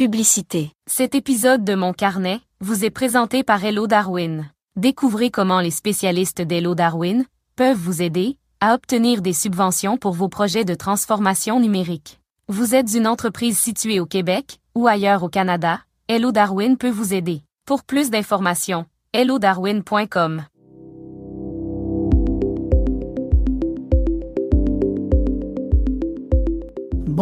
Publicité. Cet épisode de Mon Carnet vous est présenté par Hello Darwin. Découvrez comment les spécialistes d'Hello Darwin peuvent vous aider à obtenir des subventions pour vos projets de transformation numérique. Vous êtes une entreprise située au Québec ou ailleurs au Canada, Hello Darwin peut vous aider. Pour plus d'informations, hellodarwin.com.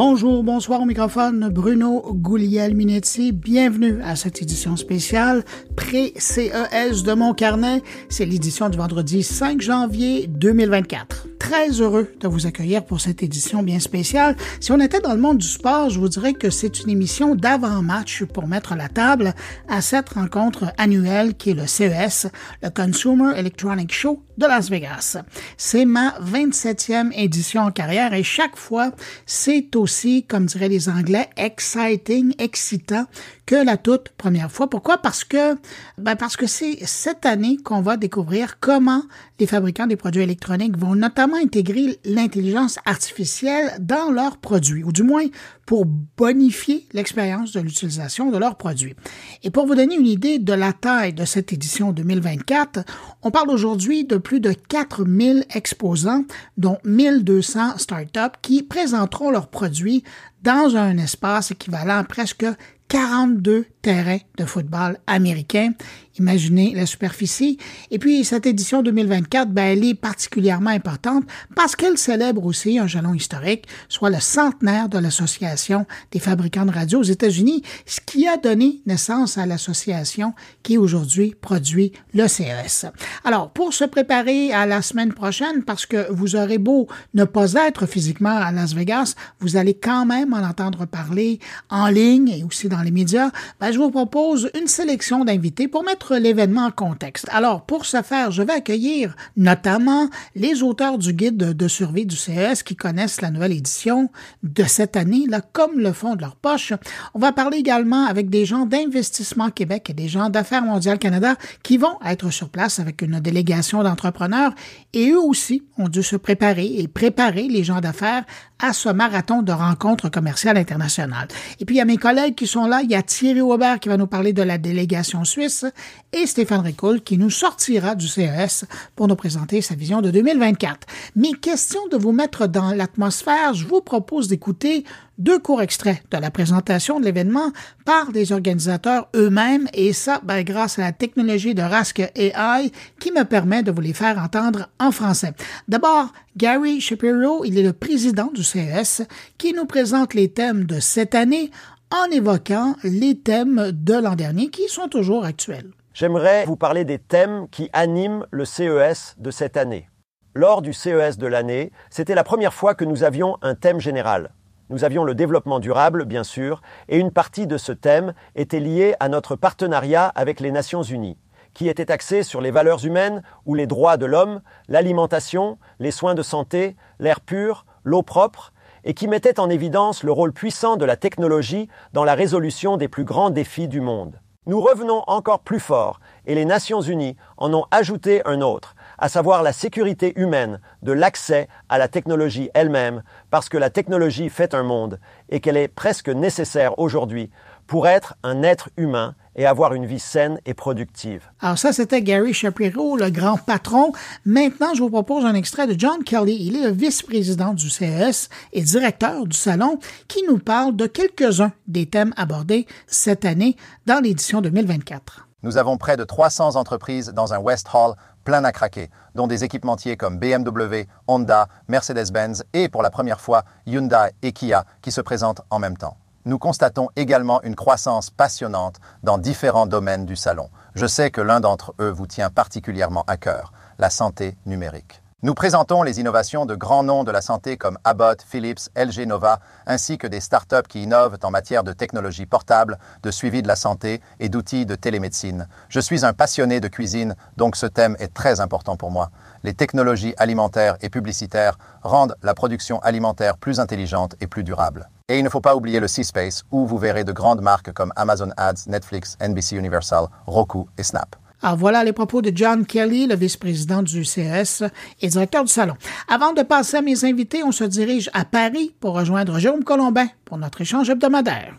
Bonjour, bonsoir au microphone, Bruno Gouliel-Minetti. Bienvenue à cette édition spéciale pré-CES de mon carnet. C'est l'édition du vendredi 5 janvier 2024 très heureux de vous accueillir pour cette édition bien spéciale. Si on était dans le monde du sport, je vous dirais que c'est une émission d'avant-match pour mettre la table à cette rencontre annuelle qui est le CES, le Consumer Electronic Show de Las Vegas. C'est ma 27e édition en carrière et chaque fois, c'est aussi, comme diraient les Anglais, exciting, excitant que la toute première fois. Pourquoi? Parce que, ben parce que c'est cette année qu'on va découvrir comment les fabricants des produits électroniques vont notamment intégrer l'intelligence artificielle dans leurs produits, ou du moins pour bonifier l'expérience de l'utilisation de leurs produits. Et pour vous donner une idée de la taille de cette édition 2024, on parle aujourd'hui de plus de 4000 exposants, dont 1200 startups qui présenteront leurs produits dans un espace équivalent à presque 42 terrains de football américain. Imaginez la superficie. Et puis, cette édition 2024, ben, elle est particulièrement importante parce qu'elle célèbre aussi un jalon historique, soit le centenaire de l'Association des fabricants de radio aux États-Unis, ce qui a donné naissance à l'association qui aujourd'hui produit le CES. Alors, pour se préparer à la semaine prochaine, parce que vous aurez beau ne pas être physiquement à Las Vegas, vous allez quand même en entendre parler en ligne et aussi dans les médias, ben, je vous propose une sélection d'invités pour mettre l'événement en contexte. Alors, pour ce faire, je vais accueillir notamment les auteurs du guide de survie du CES qui connaissent la nouvelle édition de cette année, là, comme le fond de leur poche. On va parler également avec des gens d'Investissement Québec et des gens d'Affaires mondiales Canada qui vont être sur place avec une délégation d'entrepreneurs et eux aussi ont dû se préparer et préparer les gens d'affaires à ce marathon de rencontres commerciales internationales. Et puis, il y a mes collègues qui sont là. Il y a Thierry Aubert qui va nous parler de la délégation suisse et Stéphane Ricoul qui nous sortira du CES pour nous présenter sa vision de 2024. Mais question de vous mettre dans l'atmosphère, je vous propose d'écouter deux courts extraits de la présentation de l'événement par des organisateurs eux-mêmes et ça ben, grâce à la technologie de Rask AI qui me permet de vous les faire entendre en français. D'abord, Gary Shapiro, il est le président du CES qui nous présente les thèmes de cette année en évoquant les thèmes de l'an dernier qui sont toujours actuels. J'aimerais vous parler des thèmes qui animent le CES de cette année. Lors du CES de l'année, c'était la première fois que nous avions un thème général. Nous avions le développement durable, bien sûr, et une partie de ce thème était liée à notre partenariat avec les Nations Unies, qui était axé sur les valeurs humaines ou les droits de l'homme, l'alimentation, les soins de santé, l'air pur, l'eau propre, et qui mettait en évidence le rôle puissant de la technologie dans la résolution des plus grands défis du monde. Nous revenons encore plus fort, et les Nations Unies en ont ajouté un autre, à savoir la sécurité humaine de l'accès à la technologie elle-même, parce que la technologie fait un monde et qu'elle est presque nécessaire aujourd'hui pour être un être humain et avoir une vie saine et productive. Alors ça, c'était Gary Shapiro, le grand patron. Maintenant, je vous propose un extrait de John Kelly. Il est le vice-président du CES et directeur du salon qui nous parle de quelques-uns des thèmes abordés cette année dans l'édition 2024. Nous avons près de 300 entreprises dans un West Hall plein à craquer, dont des équipementiers comme BMW, Honda, Mercedes-Benz et pour la première fois Hyundai et Kia qui se présentent en même temps. Nous constatons également une croissance passionnante dans différents domaines du salon. Je sais que l'un d'entre eux vous tient particulièrement à cœur, la santé numérique. Nous présentons les innovations de grands noms de la santé comme Abbott, Philips, LG Nova, ainsi que des startups qui innovent en matière de technologies portables, de suivi de la santé et d'outils de télémédecine. Je suis un passionné de cuisine, donc ce thème est très important pour moi. Les technologies alimentaires et publicitaires rendent la production alimentaire plus intelligente et plus durable. Et il ne faut pas oublier le C-Space, où vous verrez de grandes marques comme Amazon Ads, Netflix, NBC Universal, Roku et Snap. Alors voilà les propos de John Kelly, le vice-président du CS et directeur du salon. Avant de passer à mes invités, on se dirige à Paris pour rejoindre Jérôme Colombin pour notre échange hebdomadaire.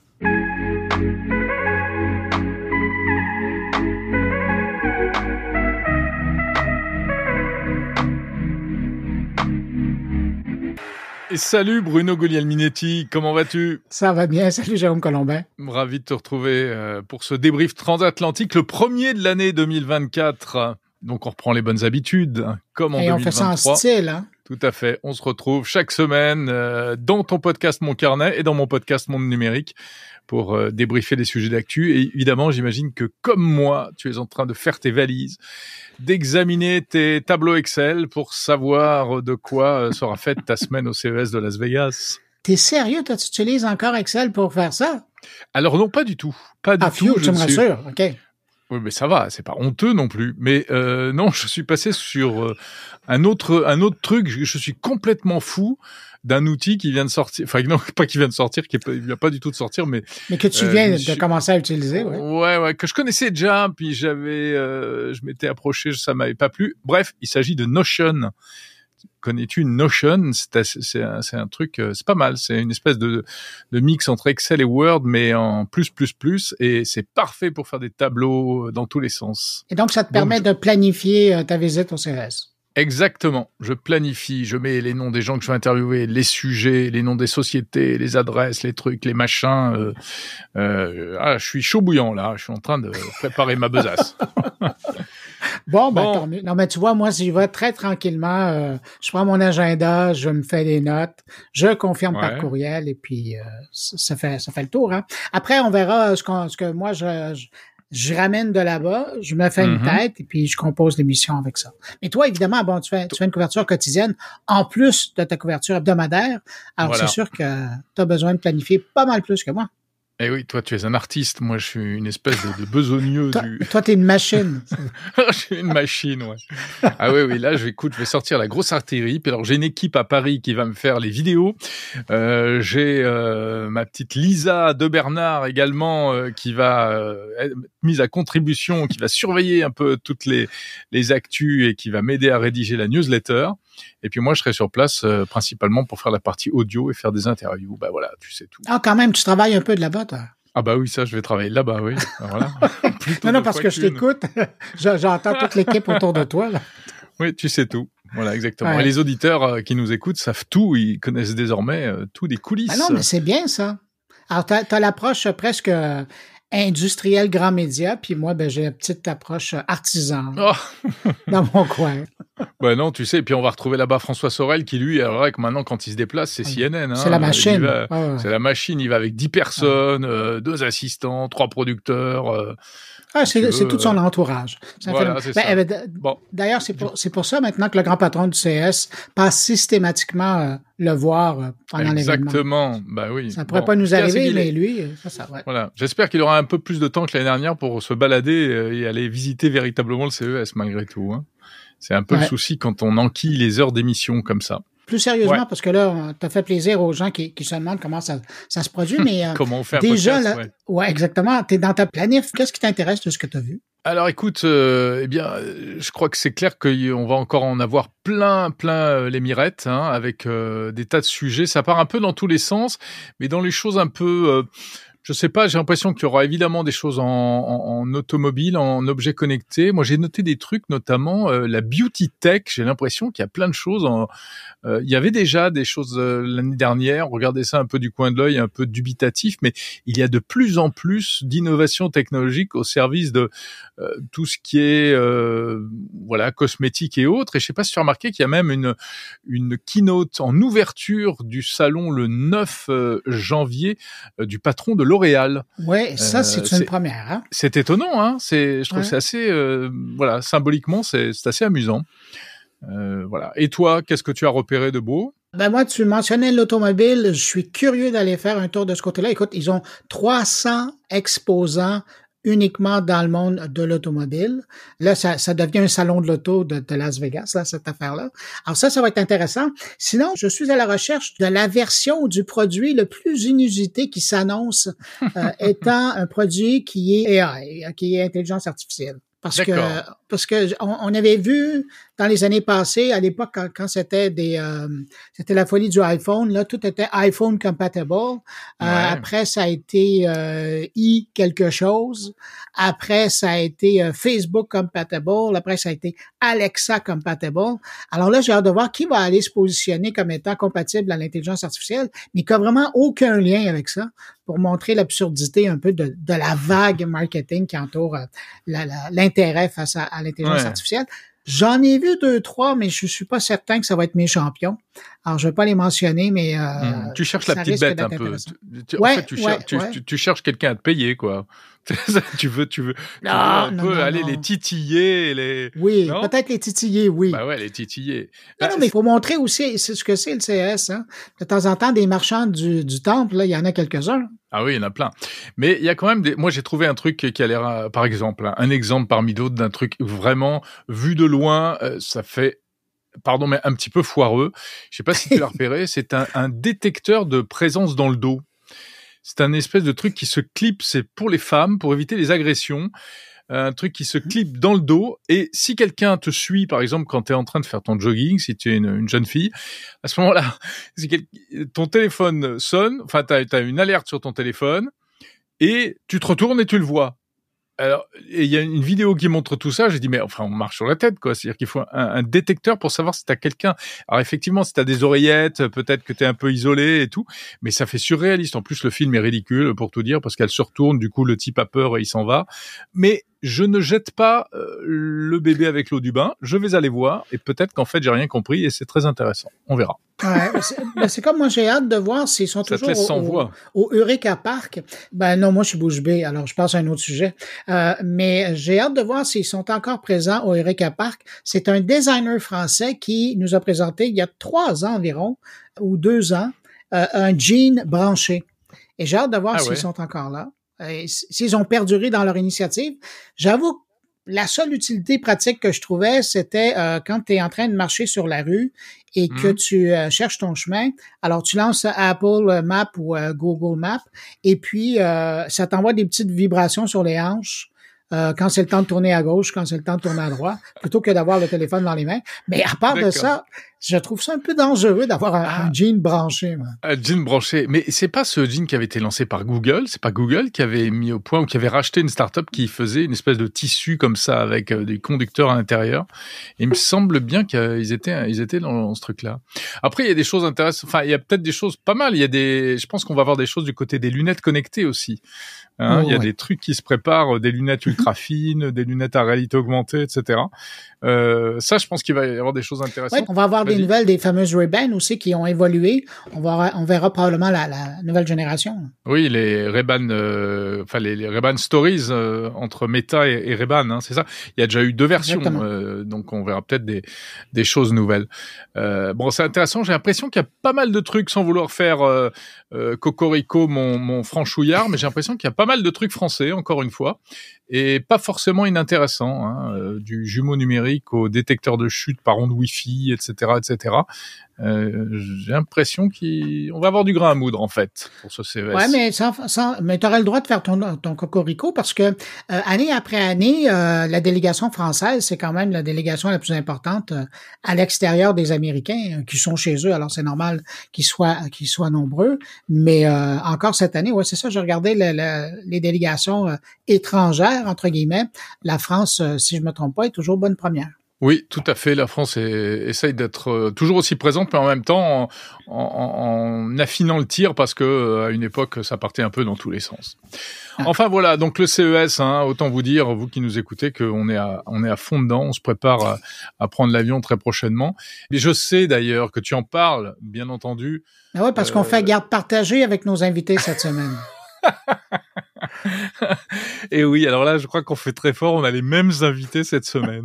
Et salut Bruno Guglielminetti, comment vas-tu? Ça va bien, salut Jérôme Colombin. Ravi de te retrouver euh, pour ce débrief transatlantique, le premier de l'année 2024. Donc on reprend les bonnes habitudes, hein, comme en Et 2023. on fait ça en style, hein? Tout à fait. On se retrouve chaque semaine euh, dans ton podcast Mon Carnet et dans mon podcast Monde Numérique pour euh, débriefer les sujets d'actu. Et évidemment, j'imagine que comme moi, tu es en train de faire tes valises, d'examiner tes tableaux Excel pour savoir de quoi euh, sera faite ta semaine au CES de Las Vegas. T'es sérieux, toi, tu utilises encore Excel pour faire ça? Alors non, pas du tout. Pas du Ah, tout. fiou, je tu me suis- rassures, OK. Oui, mais ça va, c'est pas honteux non plus. Mais euh, non, je suis passé sur euh, un autre un autre truc. Je, je suis complètement fou d'un outil qui vient de sortir. Enfin non, pas qui vient de sortir, qui vient pas du tout de sortir, mais Mais que tu Euh, viens me de commencer à utiliser, ouais. ouais, ouais, que je connaissais déjà. Puis j'avais, euh, je m'étais approché, ça m'avait pas plu. Bref, il s'agit de Notion. Connais-tu Notion? C'est un, truc, euh, c'est pas mal. C'est une espèce de, de mix entre Excel et Word, mais en plus plus plus, et c'est parfait pour faire des tableaux euh, dans tous les sens. Et donc, ça te Donc, permet je- de planifier euh, ta visite au CES. Exactement. Je planifie, je mets les noms des gens que je vais interviewer, les sujets, les noms des sociétés, les adresses, les trucs, les machins. euh, euh, ah, je suis chaud bouillant là. Je suis en train de préparer ma besace. Bon, ben, Bon. tant mieux. Non, mais tu vois, moi, j'y vais très tranquillement. euh, je prends mon agenda, je me fais des notes, je confirme par courriel et puis ça, fait ça fait le tour. Hein. Après, on verra ce, que moi je, je, je ramène de là-bas, je me fais une Mhm. tête et puis je compose l'émission avec ça. Mais toi, évidemment, bon, tu fais, tu fais une couverture quotidienne en plus de ta couverture hebdomadaire. Alors, Voilà. c'est sûr que tu as besoin de planifier pas mal plus que moi. Eh oui, toi, tu es un artiste. Moi, je suis une espèce de, de besogneux Toi, du. toi, t'es une machine. je suis une machine, ouais. Ah oui, oui. Là, je vais, écoute, je vais sortir la grosse artillerie. Puis alors, j'ai une équipe à Paris qui va me faire les vidéos. Euh, j'ai euh, ma petite Lisa de Bernard également euh, qui va euh, être mise à contribution, qui va surveiller un peu toutes les les actus et qui va m'aider à rédiger la newsletter. Et puis moi, je serai sur place euh, principalement pour faire la partie audio et faire des interviews. Bah voilà, tu sais tout. Ah, quand même, tu travailles un peu de là-bas, toi. Ah bah oui, ça, je vais travailler là-bas, oui. Voilà. Plutôt Non, non, parce que je t'écoute. Je- J'entends toute l'équipe autour de toi. Là. Oui, tu sais tout. Voilà, exactement. Ouais. Et les auditeurs euh, qui nous écoutent savent tout. Ils connaissent désormais euh, tout des coulisses. Ben non, mais c'est bien ça. Alors, tu as, l'approche presque industrielle grand média, puis moi, ben, j'ai la petite approche euh, artisan Oh, dans mon coin. bah non, tu sais. Puis on va retrouver là-bas François Sorel qui, lui, alors vrai que maintenant, quand il se déplace, c'est CNN. hein. C'est la Il machine. va- Ouais, ouais. C'est la machine. Il va avec 10 personnes, euh, deux assistants, trois producteurs. euh. Ah, tu c'est tout son euh, entourage. Voilà, Ben, eh ben, D'ailleurs, c'est pour, c'est pour ça maintenant que le grand patron du CS passe systématiquement euh, le voir euh, pendant l'événement. exactement. Bah oui. Ça pourrait Bon, pas nous arriver, mais lui, euh, ça, ça, ouais. Voilà. J'espère qu'il aura un peu plus de temps que l'année dernière pour se balader euh, et aller visiter véritablement le CES malgré tout. Hein. C'est un peu le souci quand on enquille les heures d'émission comme ça. Plus sérieusement, Ouais. parce que là, tu as fait plaisir aux gens qui, qui se demandent comment ça, ça se produit, mais euh, Comment on fait déjà, podcast, là, ouais. ouais, exactement, tu es dans ta planif. Qu'est-ce qui t'intéresse de ce que tu as vu? Alors écoute, euh, eh bien, euh, je crois que c'est clair qu'on va encore en avoir plein, plein euh, les mirettes, hein, avec euh, des tas de sujets. Ça part un peu dans tous les sens, mais dans les choses un peu, je sais pas, j'ai l'impression qu'il y aura évidemment des choses en, automobile, en objets connectés. Moi, j'ai noté des trucs, notamment euh, la beauty tech. J'ai l'impression qu'il y a plein de choses. En, euh, il y avait déjà des choses euh, l'année dernière. Regardez ça un peu du coin de l'œil, un peu dubitatif, mais il y a de plus en plus d'innovations technologiques au service de euh, tout ce qui est euh, voilà cosmétique et autres. Et je sais pas si tu as remarqué qu'il y a même une une keynote en ouverture du salon le 9 euh, janvier du patron de L'Oréal. Oui, ça, Euh, c'est une première. Hein? C'est étonnant, hein. C'est, je trouve Ouais. que c'est assez, euh, voilà, symboliquement, c'est, c'est assez amusant. Euh, voilà. Et toi, qu'est-ce que tu as repéré de beau? Ben moi, tu mentionnais l'automobile. Je suis curieux d'aller faire un tour de ce côté-là. Écoute, ils ont 300 exposants uniquement dans le monde de l'automobile. Là, ça, ça devient un salon de l'auto de, de Las Vegas, là, cette affaire-là. Alors ça, ça va être intéressant. Sinon, je suis à la recherche de la version du produit le plus inusité qui s'annonce euh, étant un produit qui est AI, qui est intelligence artificielle. Parce que. Parce que on, avait vu dans les années passées, à l'époque quand, c'était des, euh, c'était la folie du iPhone, là tout était iPhone compatible. Euh, après ça a été euh, i quelque chose. Après ça a été Facebook compatible. Après ça a été Alexa compatible. Alors là j'ai hâte de voir qui va aller se positionner comme étant compatible à l'intelligence artificielle, mais qui a vraiment aucun lien avec ça pour montrer l'absurdité un peu de, de, la vague marketing qui entoure l'intérêt face à, l'intelligence artificielle. J'en ai vu deux, trois, mais je suis pas certain que ça va être mes champions. Alors, je vais pas les mentionner, mais euh, hmm. tu cherches la petite bête un peu. Tu, en fait, tu, cherches quelqu'un à te payer, quoi. tu veux, tu veux, non, un peu aller les titiller, les. Oui, peut-être les titiller, oui. Bah ouais, les titiller. Non, non, bah, mais il faut montrer aussi ce que c'est le CS. Hein. De temps en temps, des marchands du, du temple, là, il y en a quelques-uns. Ah oui, il y en a plein. Mais il y a quand même des. Moi, j'ai trouvé un truc qui a l'air, euh, par exemple, hein, un exemple parmi d'autres d'un truc vraiment vu de loin, euh, ça fait pardon, mais un petit peu foireux. Je sais pas si tu l'as repéré, c'est un, un, détecteur de présence dans le dos. C'est un espèce de truc qui se clip, c'est pour les femmes, pour éviter les agressions un truc qui se mmh. clip dans le dos. Et si quelqu'un te suit, par exemple, quand tu es en train de faire ton jogging, si tu es une, jeune fille, à ce moment-là, si ton téléphone sonne, enfin, tu as, une alerte sur ton téléphone, et tu te retournes et tu le vois. Alors, il y a une vidéo qui montre tout ça. J'ai dit, mais enfin, on marche sur la tête, quoi. C'est-à-dire qu'il faut un, détecteur pour savoir si t'as quelqu'un. Alors, effectivement, si t'as des oreillettes, peut-être que t'es un peu isolé et tout, mais ça fait surréaliste. En plus, le film est ridicule, pour tout dire, parce qu'elle se retourne, du coup, le type a peur et il s'en va. Mais je ne jette pas euh, le bébé avec l'eau du bain, je vais aller voir et peut-être qu'en fait j'ai rien compris et c'est très intéressant. On verra. Ouais, c'est comme moi j'ai hâte de voir s'ils sont toujours au, au, Eureka Park. Ben non, moi je suis bouche bée, alors je passe à un autre sujet. Euh, mais j'ai hâte de voir s'ils sont encore présents au Eureka Park. C'est un designer français qui nous a présenté il y a trois ans environ ou deux ans euh, un jean branché. Et j'ai hâte de voir ah s'ils sont encore là. Euh, s'ils ont perduré dans leur initiative. J'avoue la seule utilité pratique que je trouvais, c'était euh, quand tu es en train de marcher sur la rue et que mmh. tu euh, cherches ton chemin. Alors, tu lances Apple Map ou Google Map et puis ça t'envoie des petites vibrations sur les hanches euh, quand c'est le temps de tourner à gauche, quand c'est le temps de tourner à droite, plutôt que d'avoir le téléphone dans les mains. Mais à part de ça, je trouve ça un peu dangereux d'avoir un, ah. jean branché. Un jean branché, mais c'est pas ce jean qui avait été lancé par Google, c'est pas Google qui avait mis au point ou qui avait racheté une startup qui faisait une espèce de tissu comme ça avec euh, des conducteurs à l'intérieur. Il me semble bien qu'ils étaient ils étaient dans, ce truc-là. Après, il y a des choses intéressantes. Enfin, il y a peut-être des choses pas mal. Il y a des, je pense qu'on va avoir des choses du côté des lunettes connectées aussi. Hein, il y a des trucs qui se préparent, des lunettes ultra fines, des lunettes à réalité augmentée, etc. Euh, ça, je pense qu'il va y avoir des choses intéressantes. on va avoir des nouvelles des fameuses Ray-Ban aussi qui ont évolué. On, va, on verra probablement la, la nouvelle génération. Oui, les Ray-Ban, euh, enfin les, les Ray-Ban Stories euh, entre Meta et, et Ray-Ban, hein, c'est ça? Il y a déjà eu deux versions, euh, donc on verra peut-être des, des choses nouvelles. bon, c'est intéressant. J'ai l'impression qu'il y a pas mal de trucs sans vouloir faire Cocorico, mon, mon franchouillard, mais j'ai l'impression qu'il y a pas mal de trucs français, encore une fois, et pas forcément inintéressants, hein, euh, du jumeau numérique au détecteur de chute par onde Wi-Fi, etc., etc. Euh, j'ai l'impression qu'on va avoir du grain à moudre en fait pour ce CES. Ouais, mais sans, mais t'aurais le droit de faire ton ton cocorico parce que euh, année après année, euh, la délégation française c'est quand même la délégation la plus importante à l'extérieur des Américains qui sont chez eux. Alors c'est normal qu'ils soient qu'ils soient nombreux, mais encore cette année, ouais c'est ça. J'ai regardé les délégations étrangères entre guillemets. La France, si je me trompe pas, est toujours bonne première. Oui, tout à fait. La France essaye d'être euh, toujours aussi présente, mais en même temps en, affinant le tir parce que euh, à une époque, ça partait un peu dans tous les sens. Ah. Enfin voilà, donc le CES, hein, autant vous dire, vous qui nous écoutez, qu'on est à, on est à fond dedans. On se prépare à, prendre l'avion très prochainement. Et je sais d'ailleurs que tu en parles, bien entendu. Ah ouais, parce qu'on fait euh, garde partagée avec nos invités cette semaine. Et oui, alors là, je crois qu'on fait très fort. On a les mêmes invités cette semaine.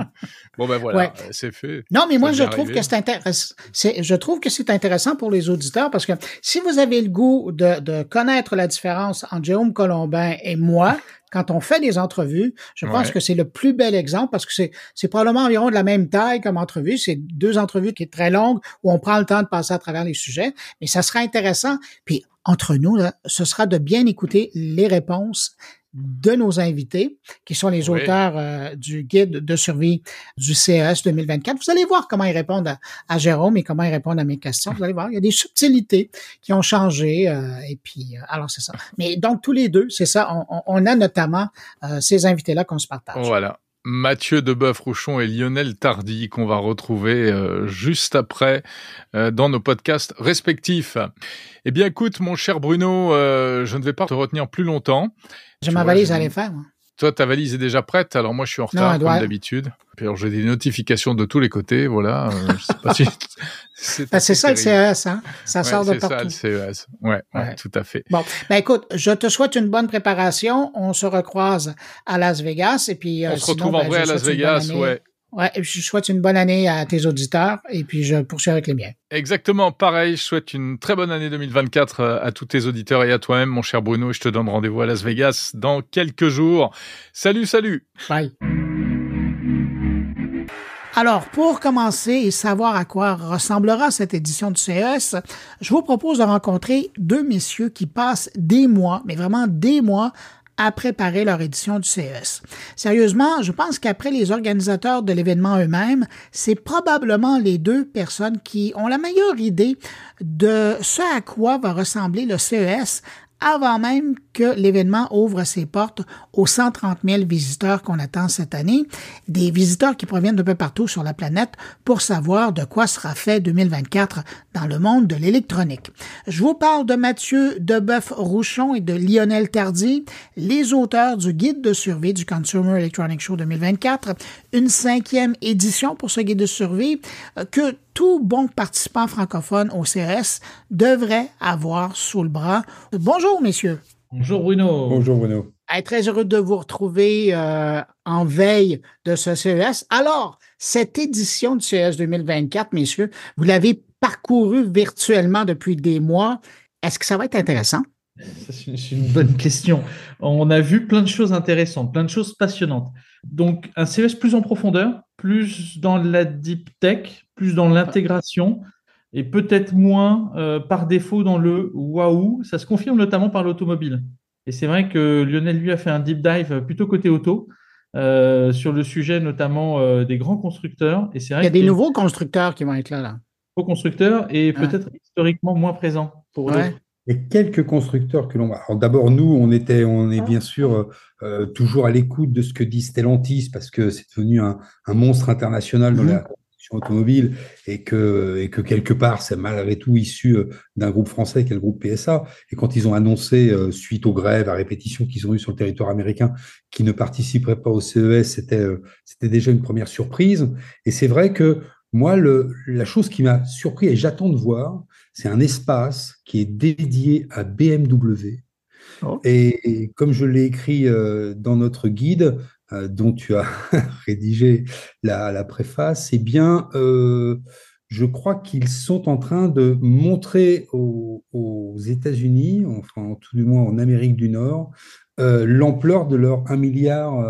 Bon ben voilà, c'est fait. Non, mais moi je trouve que c'est intéressant. Je trouve que c'est intéressant pour les auditeurs parce que si vous avez le goût de, de connaître la différence entre Jérôme Colombin et moi, quand on fait des entrevues, je pense que c'est le plus bel exemple parce que c'est, c'est probablement environ de la même taille comme entrevue. C'est deux entrevues qui est très longues où on prend le temps de passer à travers les sujets, mais ça sera intéressant. Puis entre nous, ce sera de bien écouter les réponses de nos invités, qui sont les auteurs euh, du guide de survie du CES 2024. Vous allez voir comment ils répondent à, Jérôme et comment ils répondent à mes questions. Vous allez voir, il y a des subtilités qui ont changé. Euh, et puis, euh, alors c'est ça. Mais donc tous les deux, c'est ça. On, on, a notamment ces invités-là qu'on se partage. Voilà. Mathieu Deboeuf-Rouchon et Lionel Tardy qu'on va retrouver euh, juste après euh, dans nos podcasts respectifs. Eh bien, écoute, mon cher Bruno, euh, je ne vais pas te retenir plus longtemps. J'ai ma valise à aller faire. Moi. Toi, ta valise est déjà prête. Alors moi, je suis en retard comme d'habitude. Puis alors, j'ai des notifications de tous les côtés. Voilà. Euh, je sais pas si c'est bah, ça le CES, hein? Ça sort de partout. C'est ça le CES. Ouais, ouais, tout à fait. Bon, ben écoute, je te souhaite une bonne préparation. On se recroise à Las Vegas et puis. Euh, On se retrouve en ben, vrai à Las Vegas, ouais. Ouais, je souhaite une bonne année à tes auditeurs et puis je poursuis avec les miens. Exactement, pareil, je souhaite une très bonne année 2024 euh, à tous tes auditeurs et à toi-même, mon cher Bruno, et je te donne rendez-vous à Las Vegas dans quelques jours. Salut, salut. Bye. Alors, pour commencer et savoir à quoi ressemblera cette édition du CES, je vous propose de rencontrer deux messieurs qui passent des mois, mais vraiment des mois, à préparer leur édition du CES. Sérieusement, je pense qu'après les organisateurs de l'événement eux-mêmes, c'est probablement les deux personnes qui ont la meilleure idée de ce à quoi va ressembler le CES avant même que l'événement ouvre ses portes aux 130 000 visiteurs qu'on attend cette année, des visiteurs qui proviennent de peu partout sur la planète pour savoir de quoi sera fait 2024 dans le monde de l'électronique. Je vous parle de Mathieu Deboeuf-Rouchon et de Lionel Tardy, les auteurs du guide de survie du Consumer Electronic Show 2024, une cinquième édition pour ce guide de survie euh, que tout bon participant francophone au CRS devrait avoir sous le bras. Bonjour, messieurs. Bonjour, Bruno. Bonjour, Bruno. très heureux de vous retrouver euh, en veille de ce CES. Alors, cette édition du CES 2024, messieurs, vous l'avez parcouru virtuellement depuis des mois. Est-ce que ça va être intéressant? C'est une bonne question. On a vu plein de choses intéressantes, plein de choses passionnantes. Donc, un CES plus en profondeur, plus dans la deep tech, plus dans l'intégration et peut-être moins euh, par défaut dans le waouh. Ça se confirme notamment par l'automobile. Et c'est vrai que Lionel, lui, a fait un deep dive plutôt côté auto. Euh, sur le sujet notamment euh, des grands constructeurs. Et c'est vrai Il y a des nouveaux constructeurs qui vont être là. là. Nouveaux constructeurs et peut-être historiquement moins présents pour ouais. Et quelques constructeurs que l'on va. Alors d'abord, nous, on était, on est bien sûr euh, toujours à l'écoute de ce que dit Stellantis parce que c'est devenu un, un, monstre international dans mhm. la construction automobile et que, et que quelque part, c'est malgré tout issu euh, d'un groupe français qui est le groupe PSA. Et quand ils ont annoncé, euh, suite aux grèves à répétition qu'ils ont eues sur le territoire américain, qu'ils ne participeraient pas au CES, c'était, c'était déjà une première surprise. Et c'est vrai que moi, le, la chose qui m'a surpris et j'attends de voir, c'est un espace qui est dédié à BMW. Oh. Et, comme je l'ai écrit euh, dans notre guide, euh, dont tu as rédigé la, préface, eh bien, euh, je crois qu'ils sont en train de montrer aux, États-Unis, enfin tout du moins en Amérique du Nord, l'ampleur de leur 1,7 milliard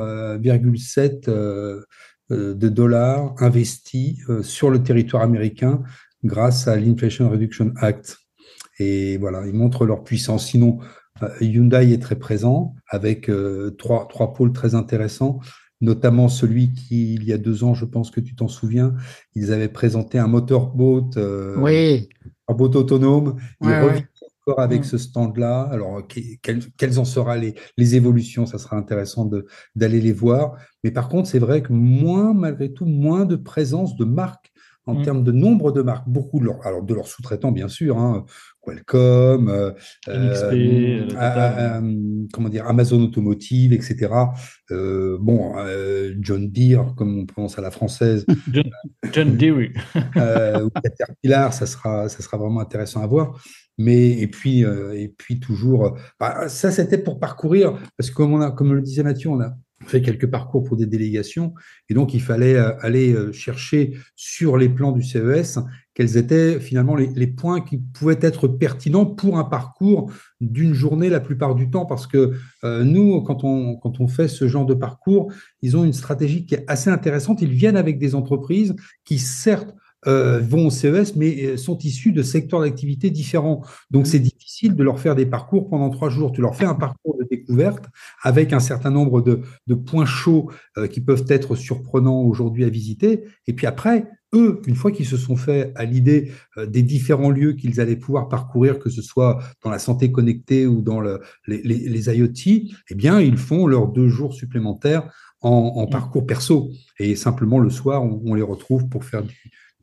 de dollars investis sur le territoire américain grâce à l'Inflation Reduction Act. Et voilà, ils montrent leur puissance. Sinon, euh, Hyundai est très présent avec euh, trois, trois pôles très intéressants, notamment celui qui, il y a deux ans, je pense que tu t'en souviens, ils avaient présenté un motorboat, euh, oui. un boat autonome. Ils reviennent encore avec mm. ce stand-là. Alors, quelles, en seront les, les, évolutions? Ça sera intéressant d'aller les voir. Mais par contre, c'est vrai que moins, malgré tout, moins de présence de marques en mmh. termes de nombre de marques, beaucoup de leurs, alors de leurs sous-traitants bien sûr, hein, Qualcomm, euh, euh, euh, comment dire, Amazon Automotive, etc. bon, John Deere, comme on prononce à la française. John, John Deere. ou Caterpillar, ça sera, ça sera vraiment intéressant à voir. Mais et puis et puis toujours, bah, ça c'était pour parcourir parce que comme on a, comme le disait Mathieu, on a fait quelques parcours pour des délégations, et donc il fallait euh, aller euh, chercher sur les plans du CES quels étaient finalement les, points qui pouvaient être pertinents pour un parcours d'une journée la plupart du temps, parce que euh, nous, quand on, quand on fait ce genre de parcours, ils ont une stratégie qui est assez intéressante. Ils viennent avec des entreprises qui, certes, vont au CES, mais sont issus de secteurs d'activité différents. Donc, c'est difficile de leur faire des parcours pendant trois jours. Tu leur fais un parcours de découverte avec un certain nombre de, points chauds euh, qui peuvent être surprenants aujourd'hui à visiter. Et puis après, eux, une fois qu'ils se sont fait à l'idée euh, des différents lieux qu'ils allaient pouvoir parcourir, que ce soit dans la santé connectée ou dans les, les, IoT, eh bien, ils font leurs deux jours supplémentaires en, mmh. parcours perso. Et simplement, le soir, on, les retrouve pour faire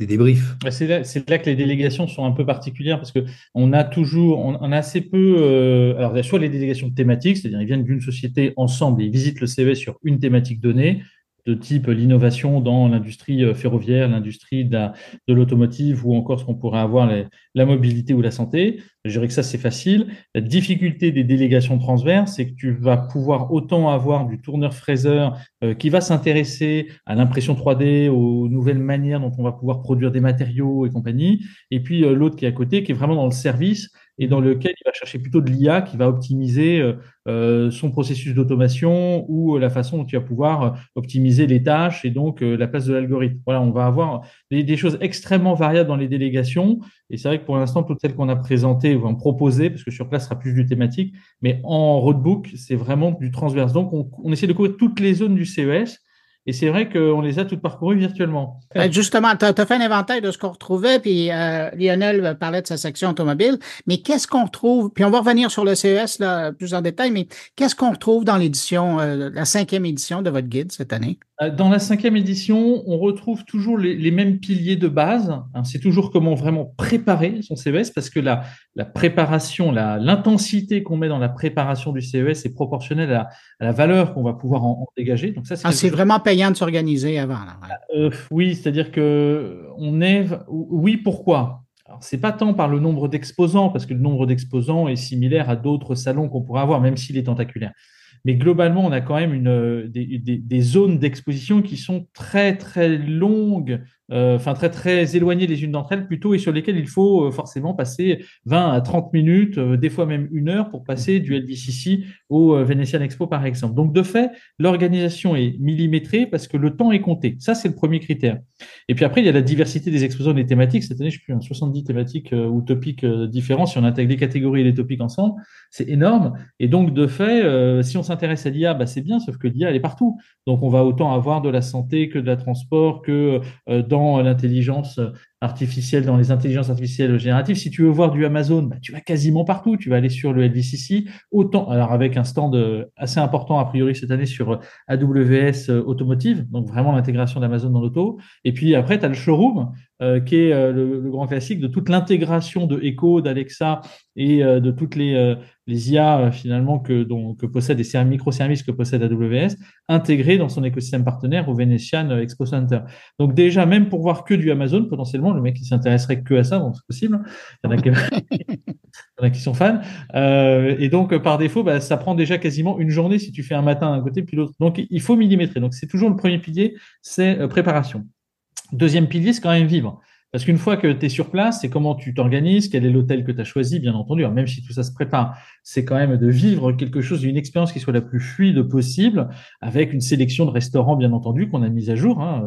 des débriefs. C'est là, que les délégations sont un peu particulières parce qu'on a toujours, on, a assez peu, euh, alors il y a soit les délégations thématiques, c'est-à-dire ils viennent d'une société ensemble et ils visitent le CV sur une thématique donnée, de type l'innovation dans l'industrie euh, ferroviaire, l'industrie de, l'automotive ou encore ce qu'on pourrait avoir la mobilité ou la santé. Je dirais que ça, c'est facile. La difficulté des délégations transverses, c'est que tu vas pouvoir autant avoir du tourneur-fraiseur euh, qui va s'intéresser à l'impression 3D, aux nouvelles manières dont on va pouvoir produire des matériaux et compagnie, et puis euh, l'autre qui est à côté, qui est vraiment dans le service et dans lequel il va chercher plutôt de l'IA qui va optimiser euh, euh, son processus d'automation ou la façon dont tu vas pouvoir euh, optimiser les tâches et donc la place de l'algorithme. Voilà, on va avoir des, choses extrêmement variables dans les délégations. Et c'est vrai que pour l'instant, toutes celles qu'on a présentées ou proposées, parce que sur place, ce sera plus du thématique, mais en roadbook, c'est vraiment du transverse. Donc, on, on essaie de couvrir toutes les zones du CES et c'est vrai qu'on les a toutes parcourues virtuellement. Ben, justement, tu as, fait un inventaire de ce qu'on retrouvait, puis euh, Lionel parlait de sa section automobile, mais qu'est-ce qu'on retrouve, puis on va revenir sur le CES là, plus en détail, mais qu'est-ce qu'on retrouve dans l'édition, euh, la cinquième édition de votre guide cette année? Euh, dans la cinquième édition, on retrouve toujours les, mêmes piliers de base. C'est toujours comment vraiment préparer son CES, parce que la, la préparation, l'intensité qu'on met dans la préparation du CES est proportionnelle à, la valeur qu'on va pouvoir en, dégager. Donc ça, c'est ah, vraiment payant de s'organiser avant. Euh, oui, c'est-à-dire que on est. Oui, pourquoi? C'est pas tant par le nombre d'exposants, parce que le nombre d'exposants est similaire à d'autres salons qu'on pourrait avoir, même s'il est tentaculaire. Mais globalement, on a quand même une, euh, des, des, zones d'exposition qui sont très, très longues, enfin très, très éloignées les unes d'entre elles plutôt, et sur lesquelles il faut euh, forcément passer 20 à 30 minutes, des fois même une heure pour passer du LDCC au Venetian Expo, par exemple. Donc, de fait, l'organisation est millimétrée parce que le temps est compté. Ça, c'est le premier critère. Et puis après, il y a la diversité des exposants des thématiques. Cette année, je sais plus, 70 thématiques ou topics différents. Si on intègre les catégories et les topics ensemble, c'est énorme. Et donc, de fait, si on s'intéresse à l'IA, bah, c'est bien, sauf que l'IA, elle est partout. Donc, on va autant avoir de la santé que de la transport, que euh, dans l'intelligence artificielle, dans les intelligences artificielles génératives. Si tu veux voir du Amazon, bah, tu vas quasiment partout. Tu vas aller sur le LVCC, autant, alors avec un stand euh, assez important, a priori, cette année sur AWS euh, Automotive, donc vraiment l'intégration d'Amazon dans l'auto. Et puis après, tu as le showroom, qui est le, grand classique de toute l'intégration de Echo, d'Alexa et de toutes les, IA euh, finalement que, dont, que possède les microservices que possède AWS, intégrés dans son écosystème partenaire au Venetian euh, Expo Center. Donc déjà, même pour voir que du Amazon, potentiellement, le mec qui s'intéresserait que à ça, donc c'est possible. Il y en a qui, en a qui sont fans. Euh, et donc, par défaut, bah, ça prend déjà quasiment une journée si tu fais un matin d'un côté puis l'autre. Donc, il faut millimétrer. Donc, c'est toujours le premier pilier, c'est préparation. Deuxième pilier, c'est quand même vivre. Parce qu'une fois que tu es sur place, c'est comment tu t'organises, quel est l'hôtel que tu as choisi, bien entendu. même si tout ça se prépare, c'est quand même de vivre quelque chose, une expérience qui soit la plus fluide possible, avec une sélection de restaurants, bien entendu, qu'on a mise à jour. Hein.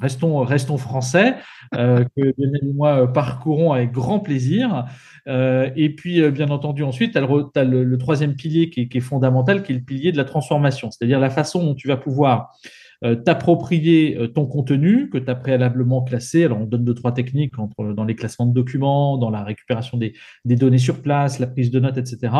restons, restons français, euh, que et moi parcourons avec grand plaisir. Euh, et puis, euh, bien entendu, ensuite, tu as, le, troisième pilier qui est, qui est fondamental, qui est le pilier de la transformation, c'est-à-dire la façon dont tu vas pouvoir euh, t'approprier euh, ton contenu que tu as préalablement classé. Alors, on donne deux, trois techniques entre, dans les classements de documents, dans la récupération des, des données sur place, la prise de notes, etc.